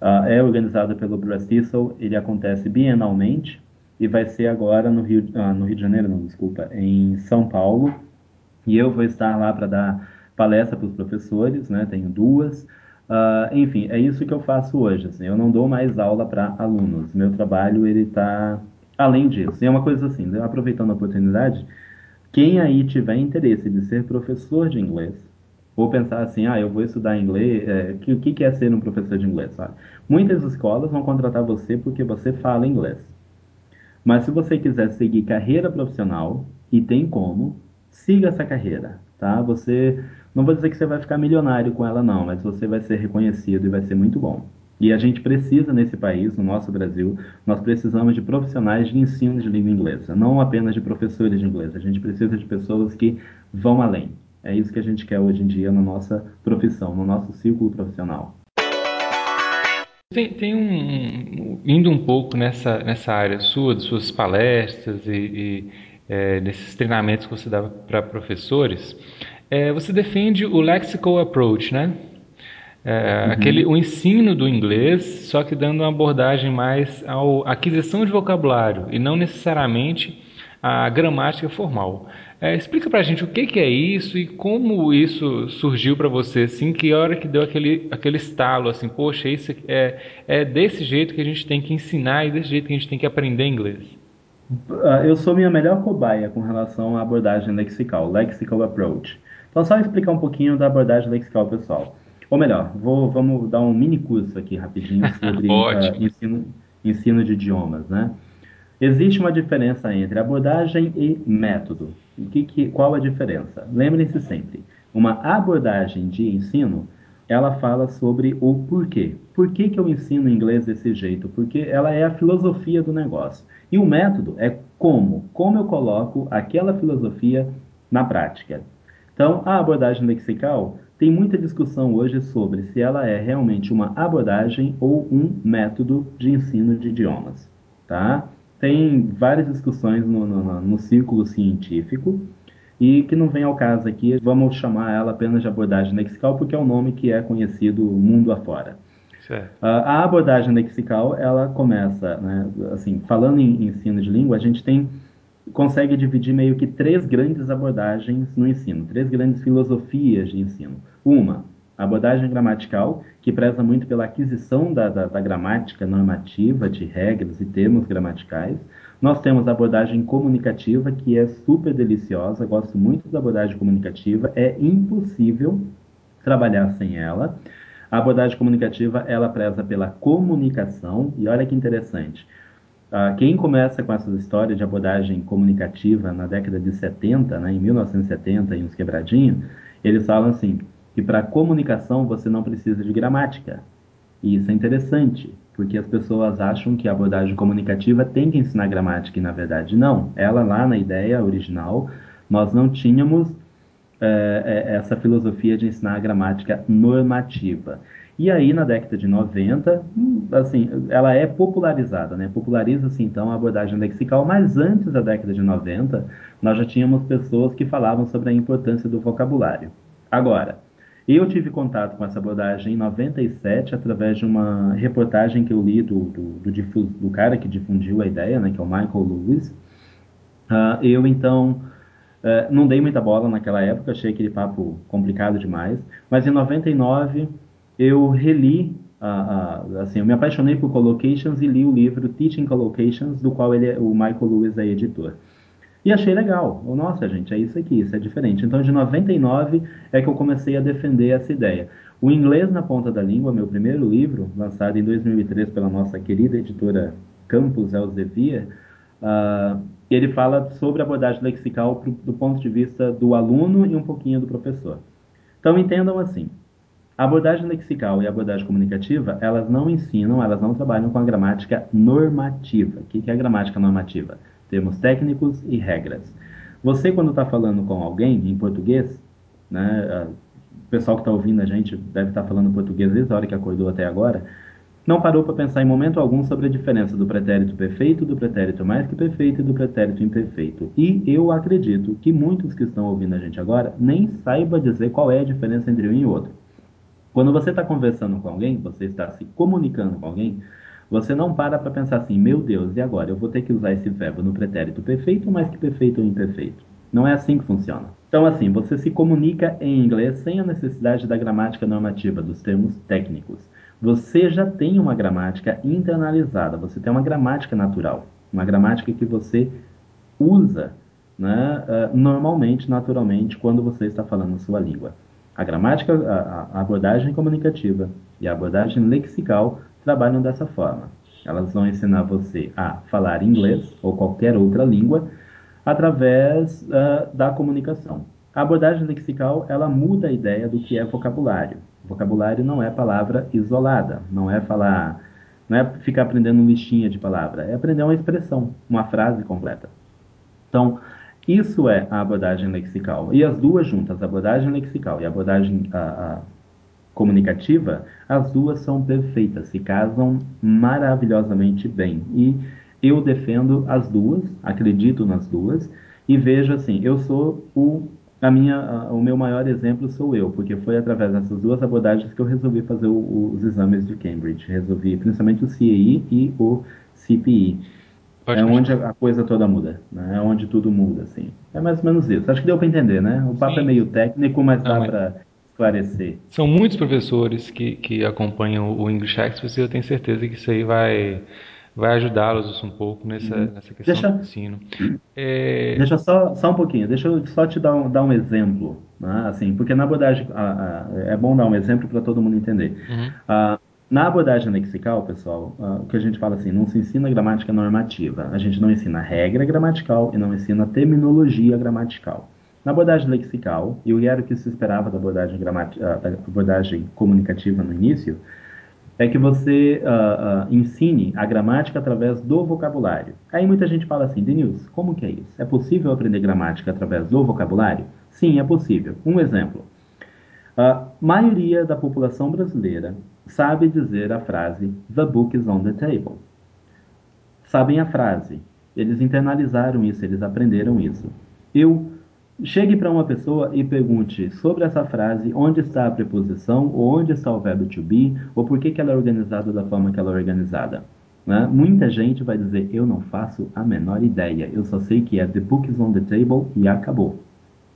uh, é organizado pelo Brastisol, ele acontece bienalmente, e vai ser agora no Rio, ah, no Rio de Janeiro, não, desculpa, em São Paulo. E eu vou estar lá para dar palestra para os professores, né? Tenho duas. Uh, enfim, é isso que eu faço hoje. Assim, eu não dou mais aula para alunos. Meu trabalho ele está além disso. E é uma coisa assim, né, aproveitando a oportunidade, quem aí tiver interesse de ser professor de inglês, ou pensar assim, ah, eu vou estudar inglês, é, que, o que é ser um professor de inglês? Sabe? Muitas escolas vão contratar você porque você fala inglês. Mas se você quiser seguir carreira profissional, e tem como, siga essa carreira, tá? Você não vou dizer que você vai ficar milionário com ela não, mas você vai ser reconhecido e vai ser muito bom. E a gente precisa nesse país, no nosso Brasil, nós precisamos de profissionais de ensino de língua inglesa, não apenas de professores de inglês. A gente precisa de pessoas que vão além. É isso que a gente quer hoje em dia na nossa profissão, no nosso círculo profissional. Tem, tem um, indo um pouco nessa, nessa área sua, de suas palestras e, e é, desses treinamentos que você dava para professores, é, você defende o lexical approach, né? É, uhum. aquele, o ensino do inglês, só que dando uma abordagem mais à aquisição de vocabulário e não necessariamente a gramática formal. É, explica pra gente o que, que, é isso e como isso surgiu para você, assim, que hora que deu aquele, aquele estalo, assim, poxa, isso é, é desse jeito que a gente tem que ensinar e desse jeito que a gente tem que aprender inglês. Ah, eu sou minha melhor cobaia com relação à abordagem lexical, lexical approach. Então, só explicar um pouquinho da abordagem lexical, pessoal. Ou melhor, vou, vamos dar um mini curso aqui rapidinho sobre uh, ensino, ensino de idiomas, né? Existe uma diferença entre abordagem e método. O que, que, qual a diferença? Lembrem-se sempre, uma abordagem de ensino, ela fala sobre o porquê. Por que, que eu ensino inglês desse jeito? Porque ela é a filosofia do negócio. E o método é como. Como eu coloco aquela filosofia na prática. Então, a abordagem lexical tem muita discussão hoje sobre se ela é realmente uma abordagem ou um método de ensino de idiomas, tá? Tem várias discussões no, no, no círculo científico e que não vem ao caso aqui, vamos chamar ela apenas de abordagem lexical porque é o nome que é conhecido mundo afora. Certo. A abordagem lexical, ela começa, né, assim, falando em ensino de língua, a gente tem consegue dividir meio que três grandes abordagens no ensino, três grandes filosofias de ensino. Uma, a abordagem gramatical, que preza muito pela aquisição da, da, da, gramática normativa, de regras e termos gramaticais. Nós temos a abordagem comunicativa, que é super deliciosa, gosto muito da abordagem comunicativa, é impossível trabalhar sem ela. A abordagem comunicativa, ela preza pela comunicação, e olha que interessante, Uh, quem começa com essas histórias de abordagem comunicativa na década de 70, né, em 1970, em uns quebradinhos, eles falam assim, que para comunicação você não precisa de gramática. E isso é interessante, porque as pessoas acham que a abordagem comunicativa tem que ensinar gramática, e na verdade não. Ela lá na ideia original, nós não tínhamos é, é, essa filosofia de ensinar a gramática normativa. E aí, na década de 90, assim, ela é popularizada, né? Populariza-se, então, a abordagem lexical, mas antes da década de 90, nós já tínhamos pessoas que falavam sobre a importância do vocabulário. Agora, eu tive contato com essa abordagem em 97, através de uma reportagem que eu li do, do, do, do cara que difundiu a ideia, né, que é o Michael Lewis. Uh, eu, então, uh, não dei muita bola naquela época, achei aquele papo complicado demais, mas em 99 eu reli, uh, assim, eu me apaixonei por collocations e li o livro Teaching Collocations, do qual ele é, o Michael Lewis é editor. E achei legal. Nossa, gente, é isso aqui, isso é diferente. Então, de 99 é que eu comecei a defender essa ideia. O Inglês na Ponta da Língua, meu primeiro livro, lançado em 2003 pela nossa querida editora Campus Elsevier, uh, ele fala sobre abordagem lexical pro, do ponto de vista do aluno e um pouquinho do professor. Então, entendam assim, a abordagem lexical e a abordagem comunicativa, elas não ensinam, elas não trabalham com a gramática normativa. O que é a gramática normativa? Termos técnicos e regras. Você, quando está falando com alguém em português, né, o pessoal que está ouvindo a gente deve estar tá falando português desde a hora que acordou até agora, não parou para pensar em momento algum sobre a diferença do pretérito perfeito, do pretérito mais que perfeito e do pretérito imperfeito. E eu acredito que muitos que estão ouvindo a gente agora nem saibam dizer qual é a diferença entre um e outro. Quando você está conversando com alguém, você está se comunicando com alguém, você não para para pensar assim, meu Deus, e agora? Eu vou ter que usar esse verbo no pretérito perfeito mais que perfeito ou imperfeito. Não é assim que funciona. Então, assim, você se comunica em inglês sem a necessidade da gramática normativa, dos termos técnicos. Você já tem uma gramática internalizada, você tem uma gramática natural, uma gramática que você usa né, uh, normalmente, naturalmente, quando você está falando sua língua. A gramática, a, a abordagem comunicativa e a abordagem lexical trabalham dessa forma. Elas vão ensinar você a falar inglês ou qualquer outra língua através uh, da comunicação. A abordagem lexical ela muda a ideia do que é vocabulário. Vocabulário não é palavra isolada, não é falar, não é ficar aprendendo listinha de palavra, é aprender uma expressão, uma frase completa. Então, isso é a abordagem lexical. E as duas juntas, a abordagem lexical e a abordagem a, a comunicativa, as duas são perfeitas, se casam maravilhosamente bem. E eu defendo as duas, acredito nas duas, e vejo assim, eu sou o a minha, o meu maior exemplo sou eu, porque foi através dessas duas abordagens que eu resolvi fazer o, os exames de Cambridge. Resolvi principalmente o CAE e o CPE. Pode é onde a coisa toda muda, né? é onde tudo muda, assim. É mais ou menos isso. Acho que deu para entender, né? O papo é Sim. é meio técnico, mas dá para esclarecer. São muitos professores que, que acompanham o English Express e eu tenho certeza que isso aí vai vai ajudá-los um pouco nessa, uhum. nessa questão deixa, do ensino. É... Deixa só, só um pouquinho, deixa eu só te dar um, dar um exemplo, né? assim, porque na abordagem, é bom dar um exemplo para todo mundo entender. Uhum. na abordagem lexical, pessoal, o que a gente fala assim, não se ensina gramática normativa, a gente não ensina regra gramatical e não ensina terminologia gramatical. Na abordagem lexical, e era o que se esperava da abordagem, da abordagem comunicativa no início, é que você uh, uh, ensine a gramática através do vocabulário. Aí muita gente fala assim, Denils, como que é isso? É possível aprender gramática através do vocabulário? Sim, é possível. Um exemplo. A maioria da população brasileira sabe dizer a frase The book is on the table. Sabem a frase. Eles internalizaram isso, eles aprenderam isso. Eu Chegue para uma pessoa e pergunte sobre essa frase onde está a preposição, ou onde está o verbo to be, ou por que, que ela é organizada da forma que ela é organizada. Né? Muita gente vai dizer: Eu não faço a menor ideia, eu só sei que é The book is on the table e acabou.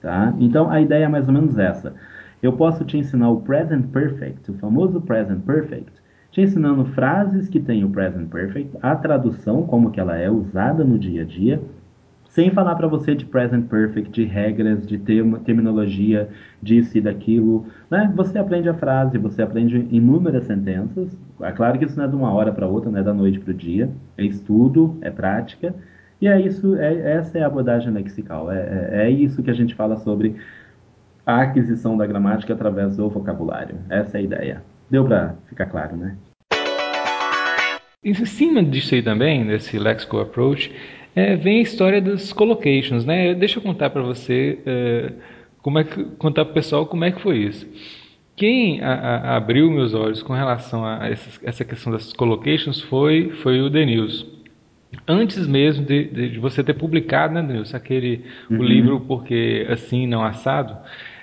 Tá? Então a ideia é mais ou menos essa. Eu posso te ensinar o present perfect, o famoso present perfect, te ensinando frases que têm o present perfect, a tradução, como que ela é usada no dia a dia, sem falar para você de present perfect, de regras, de termo, terminologia, disso e daquilo. Né? Você aprende a frase, você aprende inúmeras sentenças. É claro que isso não é de uma hora para outra, não é da noite para o dia. É estudo, é prática. E é isso, é, essa é a abordagem lexical. É, é, é isso que a gente fala sobre a aquisição da gramática através do vocabulário. Essa é a ideia. Deu para ficar claro, né? Em cima disso aí também, desse lexical approach, é, vem a história dos collocations, né? Deixa eu contar para você, é, como é que, contar para o pessoal como é que foi isso. Quem a, a, abriu meus olhos com relação a essa, essa questão das collocations foi, foi o Denils. Antes mesmo de, de, você ter publicado, né, Denils, aquele uhum. o livro Porque Assim Não Assado,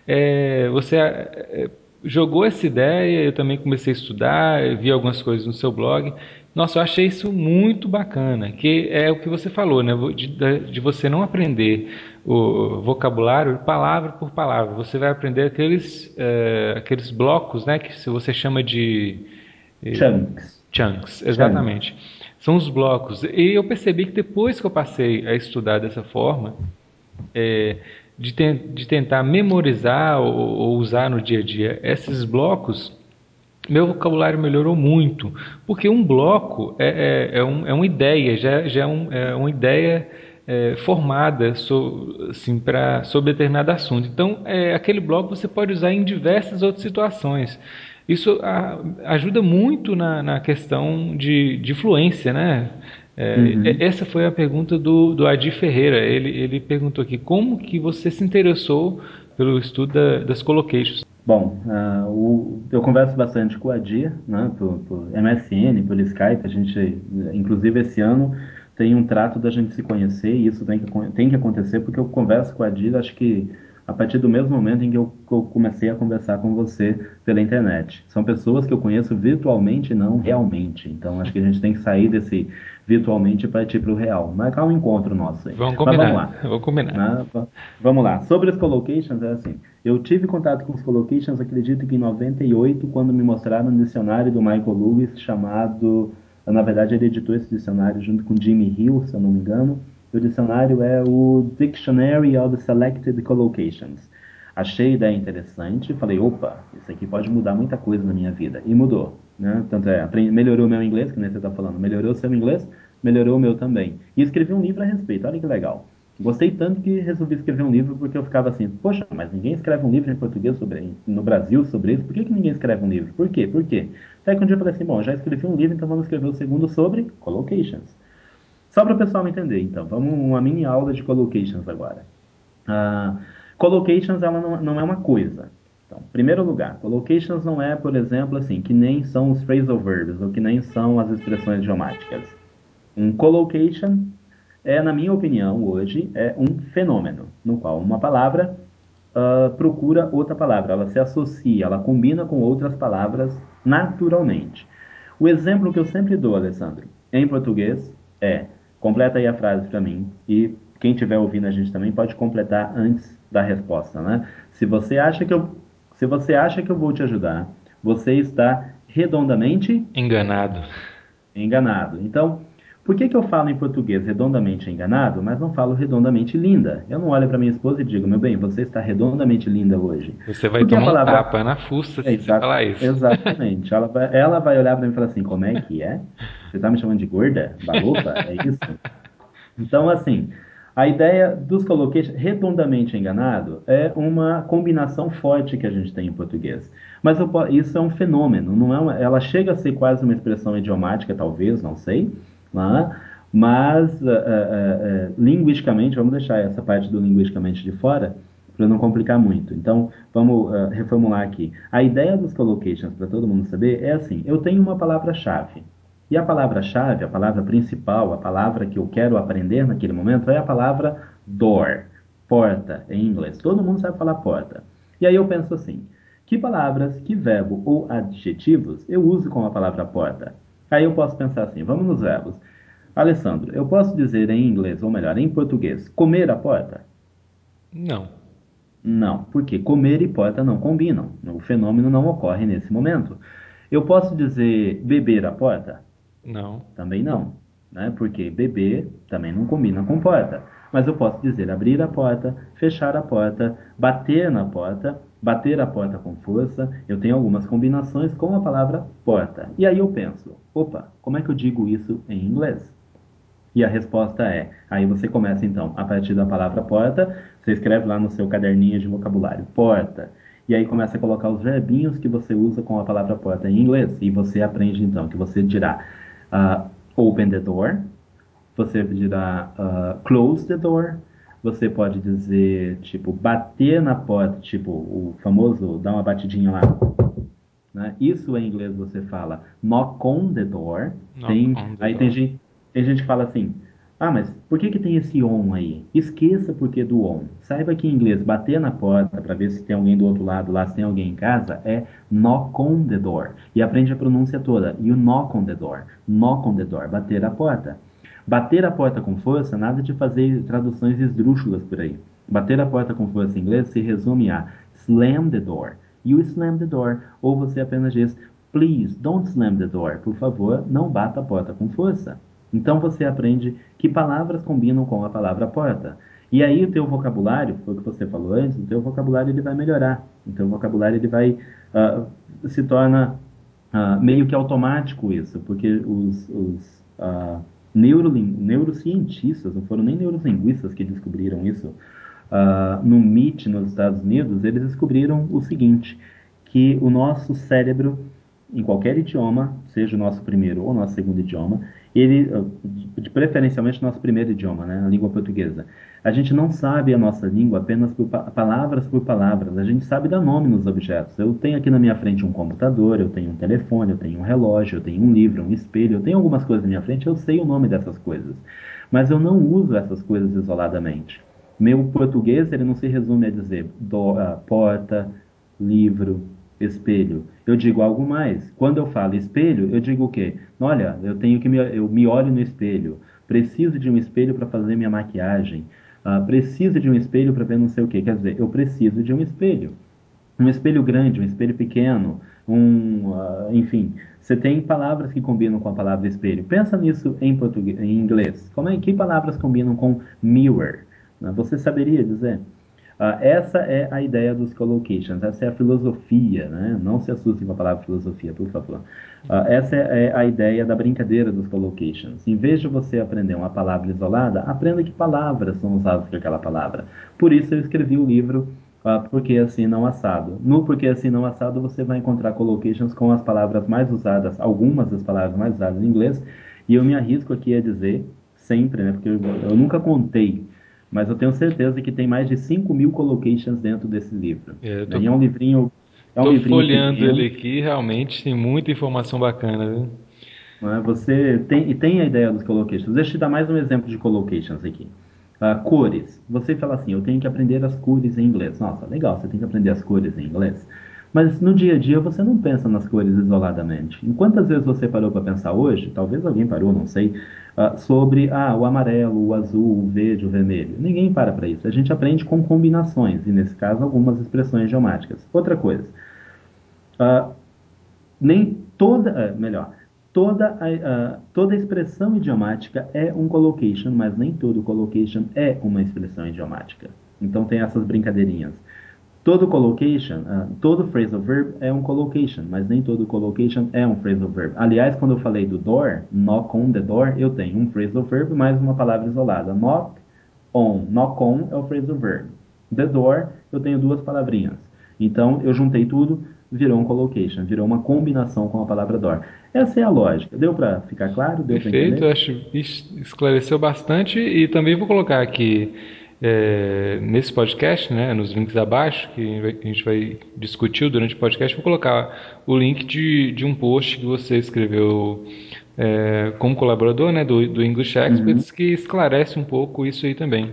é, você é, jogou essa ideia, eu também comecei a estudar, vi algumas coisas no seu blog, nossa, eu achei isso muito bacana, que é o que você falou, né? De, de, você não aprender o vocabulário palavra por palavra. Você vai aprender aqueles, é, aqueles blocos, né? Que se você chama de eh, chunks. Chunks, exatamente. Chunks. São os blocos. E eu percebi que depois que eu passei a estudar dessa forma, é, de, te, de tentar memorizar ou, ou usar no dia a dia esses blocos meu vocabulário melhorou muito, porque um bloco é, é, é, um, é uma ideia, já, já é, um, é uma ideia é, formada so, assim, pra, sobre determinado assunto. Então, é, aquele bloco você pode usar em diversas outras situações. Isso a, ajuda muito na, na questão de, de fluência, né? É, uhum. Essa foi a pergunta do, do Adi Ferreira. Ele, ele perguntou aqui como que você se interessou pelo estudo da, das collocations. Bom, uh, o, eu converso bastante com a Dia, né, por, por MSN, pelo Skype. A gente, inclusive esse ano, tem um trato da gente se conhecer e isso tem que, tem que acontecer porque eu converso com a Dia, acho que a partir do mesmo momento em que eu, que eu, comecei a conversar com você pela internet. São pessoas que eu conheço virtualmente não realmente. Então acho que a gente tem que sair desse virtualmente e partir para o real. Marcar um encontro nosso aí. Vamos combinar. Mas vamos lá. Vamos combinar. Né? Vamos lá. Sobre as collocations, é assim. Eu tive contato com os collocations, acredito que em 98, quando me mostraram um dicionário do Michael Lewis chamado. Na verdade, ele editou esse dicionário junto com Jimmy Hill, se eu não me engano. O dicionário é o Dictionary of Selected Collocations. Achei a ideia interessante, falei, opa, isso aqui pode mudar muita coisa na minha vida. E mudou. Né? Tanto é, melhorou meu inglês, que nem você está falando, melhorou seu inglês, melhorou o meu também. E escrevi um livro a respeito, olha que legal. Gostei tanto que resolvi escrever um livro porque eu ficava assim, poxa, mas ninguém escreve um livro em português sobre no Brasil sobre isso. Por que, que ninguém escreve um livro? Por quê? Por quê? Até que um dia eu falei assim, bom, já escrevi um livro, então vamos escrever o segundo sobre collocations. Só para o pessoal entender, então, vamos uma mini aula de collocations agora. Uh, collocations ela não, não é uma coisa. Então, primeiro lugar, collocations não é, por exemplo, assim, que nem são os phrasal verbs ou que nem são as expressões idiomáticas. Um collocation é, na minha opinião, hoje, é um fenômeno no qual uma palavra uh, procura outra palavra, ela se associa, ela combina com outras palavras naturalmente. O exemplo que eu sempre dou, Alessandro, em português é completa aí a frase para mim e quem estiver ouvindo a gente também pode completar antes da resposta, né? Se você acha que eu se você acha que eu vou te ajudar, você está redondamente enganado. Enganado. Então, por que, que eu falo em português redondamente enganado, mas não falo redondamente linda? Eu não olho para minha esposa e digo, meu bem, você está redondamente linda hoje. Você vai Porque tomar palavra... um tapa na fuça se Exato, você falar isso. Exatamente. ela, vai, ela vai olhar para mim e falar assim, como é que é? Você está me chamando de gorda? Balufa? É isso? Então, assim, a ideia dos collocations, redondamente enganado, é uma combinação forte que a gente tem em português. Mas eu, isso é um fenômeno, não é uma, ela chega a ser quase uma expressão idiomática, talvez, não sei, né? mas uh, uh, uh, linguisticamente, vamos deixar essa parte do linguisticamente de fora, para não complicar muito. Então, vamos reformular aqui. A ideia dos collocations, para todo mundo saber, é assim: eu tenho uma palavra-chave. E a palavra-chave, a palavra principal, a palavra que eu quero aprender naquele momento é a palavra door, porta em inglês. Todo mundo sabe falar porta. E aí eu penso assim: que palavras, que verbo ou adjetivos eu uso com a palavra porta? Aí eu posso pensar assim: vamos nos verbos. Alessandro, eu posso dizer em inglês, ou melhor, em português, comer a porta? Não. Não, porque comer e porta não combinam. O fenômeno não ocorre nesse momento. Eu posso dizer beber a porta? Não. Também não, né? Porque beber também não combina com porta. Mas eu posso dizer abrir a porta, fechar a porta, bater na porta, bater a porta com força. Eu tenho algumas combinações com a palavra porta. E aí eu penso, opa, como é que eu digo isso em inglês? E a resposta é, aí você começa então, a partir da palavra porta, você escreve lá no seu caderninho de vocabulário, porta. E aí começa a colocar os verbinhos que você usa com a palavra porta em inglês. E você aprende então que você dirá uh, open the door, você dirá uh, close the door, você pode dizer, tipo, bater na porta, tipo, o famoso dar uma batidinha lá. Né? Isso em inglês você fala knock on the door. Tem, on the aí door. Tem, gente, tem gente que fala assim, ah, mas por que, que tem esse on aí? Esqueça por que do on. Saiba que em inglês bater na porta para ver se tem alguém do outro lado lá, se tem alguém em casa, é knock on the door. E aprende a pronúncia toda. You knock on the door. Knock on the door. Bater a porta. Bater a porta com força, nada de fazer traduções esdrúxulas por aí. Bater a porta com força em inglês se resume a slam the door. You slam the door. Ou você apenas diz, please don't slam the door. Por favor, não bata a porta com força. Então você aprende que palavras combinam com a palavra porta. E aí o teu vocabulário, foi o que você falou antes, o teu vocabulário ele vai melhorar. O teu vocabulário ele vai uh, se torna uh, meio que automático isso, porque os, os uh, neurocientistas, não foram nem neurolinguistas que descobriram isso, uh, no MIT nos Estados Unidos, eles descobriram o seguinte, que o nosso cérebro, em qualquer idioma, seja o nosso primeiro ou nosso segundo idioma, ele, de preferencialmente nosso primeiro idioma, né, a língua portuguesa. A gente não sabe a nossa língua apenas por pa palavras por palavras, a gente sabe dar nome nos objetos. Eu tenho aqui na minha frente um computador, eu tenho um telefone, eu tenho um relógio, eu tenho um livro, um espelho, eu tenho algumas coisas na minha frente, eu sei o nome dessas coisas. Mas eu não uso essas coisas isoladamente. Meu português ele não se resume a dizer do, porta, livro, espelho. Eu digo algo mais. Quando eu falo espelho, eu digo o quê? Olha, eu tenho que me, eu me olho no espelho. Preciso de um espelho para fazer minha maquiagem. Uh, preciso de um espelho para ver não sei o quê. Quer dizer, eu preciso de um espelho. Um espelho grande, um espelho pequeno, um, uh, enfim. Você tem palavras que combinam com a palavra espelho. Pensa nisso em português, em inglês. Como é que palavras combinam com mirror? Uh, você saberia dizer? Uh, essa é a ideia dos collocations, essa é a filosofia, né? Não se assustem com a palavra filosofia, por favor. Uh, essa é a ideia da brincadeira dos collocations. Em vez de você aprender uma palavra isolada, aprenda que palavras são usadas para aquela palavra. Por isso eu escrevi o livro uh, Porque Assim Não Assado. No Porque Assim Não Assado você vai encontrar collocations com as palavras mais usadas, algumas das palavras mais usadas em inglês, e eu me arrisco aqui a dizer, sempre, né? Porque eu, eu nunca contei mas eu tenho certeza que tem mais de 5 mil collocations dentro desse livro. É, tô... E é um livrinho. É um livrinho folheando pequeno. ele aqui, realmente tem muita informação bacana, viu? É? Você tem, e tem a ideia dos collocations. Deixa eu te dar mais um exemplo de collocations aqui. Uh, cores. Você fala assim, eu tenho que aprender as cores em inglês. Nossa, legal, você tem que aprender as cores em inglês. Mas no dia a dia você não pensa nas cores isoladamente. Em quantas vezes você parou para pensar hoje? Talvez alguém parou, não sei uh, sobre ah, o amarelo, o azul, o verde, o vermelho. Ninguém para para isso. A gente aprende com combinações, e nesse caso, algumas expressões geomáticas. Outra coisa, uh, nem toda, uh, melhor, toda a, toda expressão idiomática é um collocation, mas nem todo collocation é uma expressão idiomática. Então tem essas brincadeirinhas. Todo collocation, uh, todo phrasal verb é um collocation, mas nem todo collocation é um phrasal verb. Aliás, quando eu falei do door, knock on the door, eu tenho um phrasal verb mais uma palavra isolada. Knock on, knock on é o phrasal verb. The door, eu tenho duas palavrinhas. Então, eu juntei tudo, virou um collocation, virou uma combinação com a palavra door. Essa é a lógica. Deu para ficar claro? Deu Perfeito, acho que esclareceu bastante e também vou colocar aqui é, nesse podcast, né, nos links abaixo, que a gente vai discutir durante o podcast, vou colocar o link de, de um post que você escreveu é, como colaborador né, do, do English Experts, uhum. que esclarece um pouco isso aí também,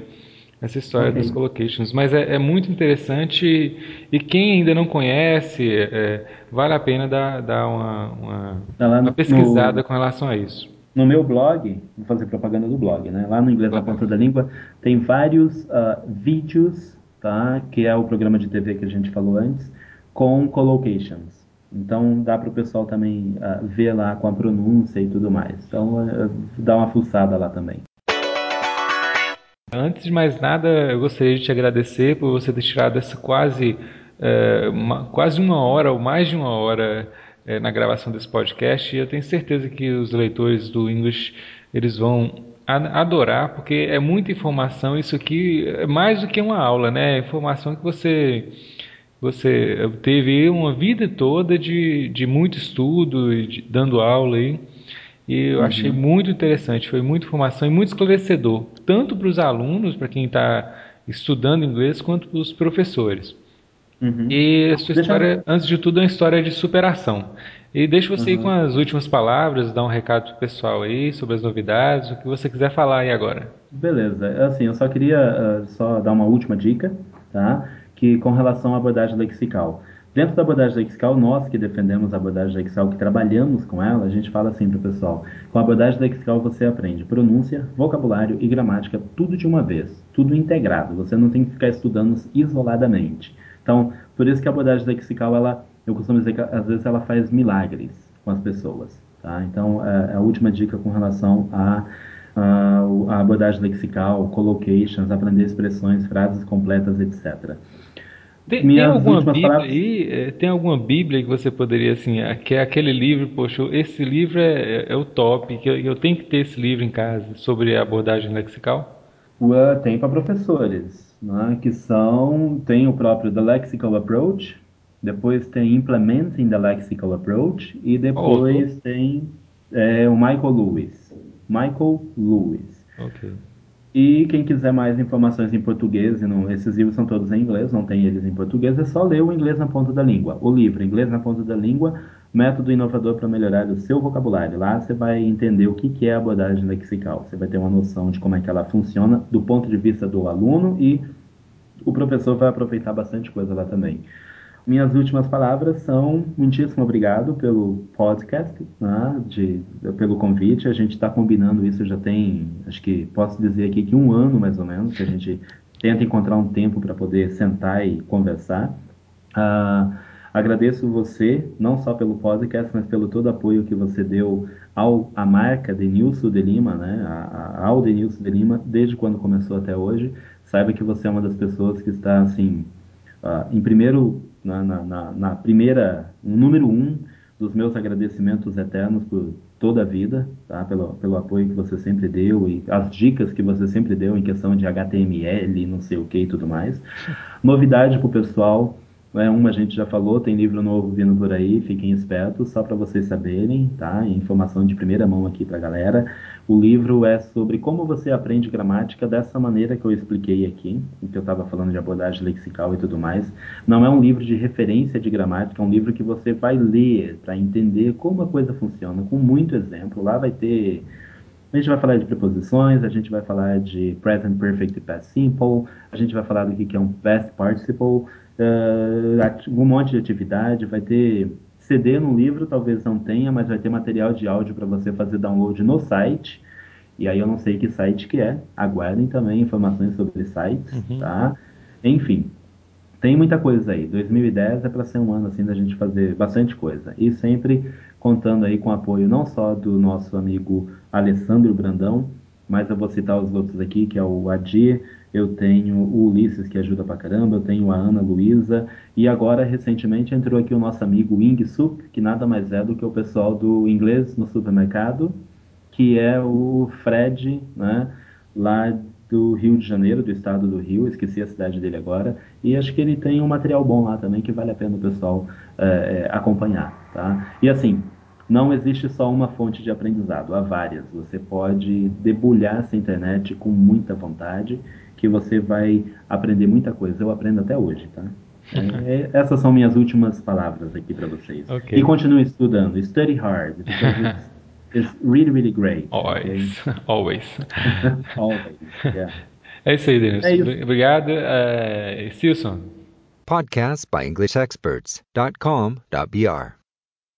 essa história okay. das collocations. Mas é, é, muito interessante e quem ainda não conhece, é, vale a pena dar, dar uma, uma, tá uma pesquisada no... com relação a isso. No meu blog, vou fazer propaganda do blog, né? Lá no Inglês na Ponta da Língua, tem vários uh, vídeos, tá? Que é o programa de TV que a gente falou antes, com collocations. Então dá para o pessoal também uh, ver lá com a pronúncia e tudo mais. Então uh, dá uma fuçada lá também. Antes de mais nada, eu gostaria de te agradecer por você ter tirado essa quase, uh, uma, quase uma hora ou mais de uma hora é, na gravação desse podcast. E eu tenho certeza que os leitores do English eles vão adorar porque é muita informação. Isso aqui é mais do que uma aula né? É informação que você você teve uma vida toda de, de muito estudo de, dando aula aí. E eu uhum. achei muito interessante foi muita informação e muito esclarecedor tanto para os alunos para quem está estudando inglês quanto para os professores Uhum. E a sua Deixa história, eu... antes de tudo, é uma história de superação. E deixa você uhum. ir com as últimas palavras, dar um recado pro pessoal aí sobre as novidades, o que você quiser falar aí agora. Beleza. Assim, eu só queria uh, só dar uma última dica, tá? Que com relação à abordagem lexical. Dentro da abordagem lexical, nós que defendemos a abordagem lexical, que trabalhamos com ela, a gente fala assim para o pessoal: com a abordagem lexical você aprende pronúncia, vocabulário e gramática, tudo de uma vez, tudo integrado. Você não tem que ficar estudando isoladamente. Então, por isso que a abordagem lexical, ela, eu costumo dizer que às vezes ela faz milagres com as pessoas. Tá? Então, é, é a última dica com relação a, a, a abordagem lexical, collocations, aprender expressões, frases completas, etc. Tem, tem, alguma Bíblia palavras... aí? É, tem alguma Bíblia que você poderia, assim, que é aquele livro, poxa, esse livro é, é, o top, que eu, eu, tenho que ter esse livro em casa sobre a abordagem lexical? Uh, tem para professores né, que são, tem o próprio The Lexical Approach, depois tem Implementing the Lexical Approach e depois oh, tem é, o Michael Lewis. Michael Lewis. Okay. E quem quiser mais informações em português, e não, esses livros são todos em inglês, não tem eles em português, é só ler o Inglês na Ponta da Língua. O livro Inglês na Ponta da Língua, método inovador para melhorar o seu vocabulário. Lá você vai entender o que, é a abordagem lexical. Você vai ter uma noção de como é que ela funciona do ponto de vista do aluno e o professor vai aproveitar bastante coisa lá também. Minhas últimas palavras são muitíssimo obrigado pelo podcast, né, de, pelo convite. A gente está combinando isso já tem, acho que posso dizer aqui que um ano mais ou menos, que a gente tenta encontrar um tempo para poder sentar e conversar. Uh, agradeço você, não só pelo podcast, mas pelo todo apoio que você deu ao, à marca Denilson de Lima, né, ao Denilson de Lima, desde quando começou até hoje saiba que você é uma das pessoas que está assim uh, em primeiro na, na, na, primeira número um dos meus agradecimentos eternos por toda a vida, tá? Pelo, pelo apoio que você sempre deu e as dicas que você sempre deu em questão de HTML, não sei o que e tudo mais. Novidade para o pessoal, é, uma a gente já falou, tem livro novo vindo por aí, fiquem espertos, só para vocês saberem, tá? Informação de primeira mão aqui para a galera. O livro é sobre como você aprende gramática dessa maneira que eu expliquei aqui, que eu estava falando de abordagem lexical e tudo mais. Não é um livro de referência de gramática, é um livro que você vai ler para entender como a coisa funciona, com muito exemplo. Lá vai ter a gente vai falar de preposições, a gente vai falar de present perfect e past simple, a gente vai falar do que é um past participle, um monte de atividade, vai ter CD no livro, talvez não tenha, mas vai ter material de áudio para você fazer download no site. E aí eu não sei que site que é. Aguardem também informações sobre sites, uhum. tá? Enfim, tem muita coisa aí. 2010 é para ser um ano assim da gente fazer bastante coisa. E sempre contando aí com o apoio não só do nosso amigo Alessandro Brandão, mas eu vou citar os outros aqui, que é o Adir, eu tenho o Ulisses, que ajuda pra caramba, eu tenho a Ana Luísa, e agora, recentemente, entrou aqui o nosso amigo Wing Sup, que nada mais é do que o pessoal do inglês no supermercado, que é o Fred, né, lá do Rio de Janeiro, do estado do Rio, esqueci a cidade dele agora, e acho que ele tem um material bom lá também que vale a pena o pessoal é, acompanhar, tá? E assim, não existe só uma fonte de aprendizado, há várias. Você pode debulhar essa internet com muita vontade, que você vai aprender muita coisa. Eu aprendo até hoje, tá? É, é essas são minhas últimas palavras aqui para vocês. Okay. E continue estudando. Study hard, it's, it's really, really great. Always. Okay? Always. Always, yeah. É isso aí, Denis. É Obrigado. Uh, Silson. Podcast by EnglishExperts.com.br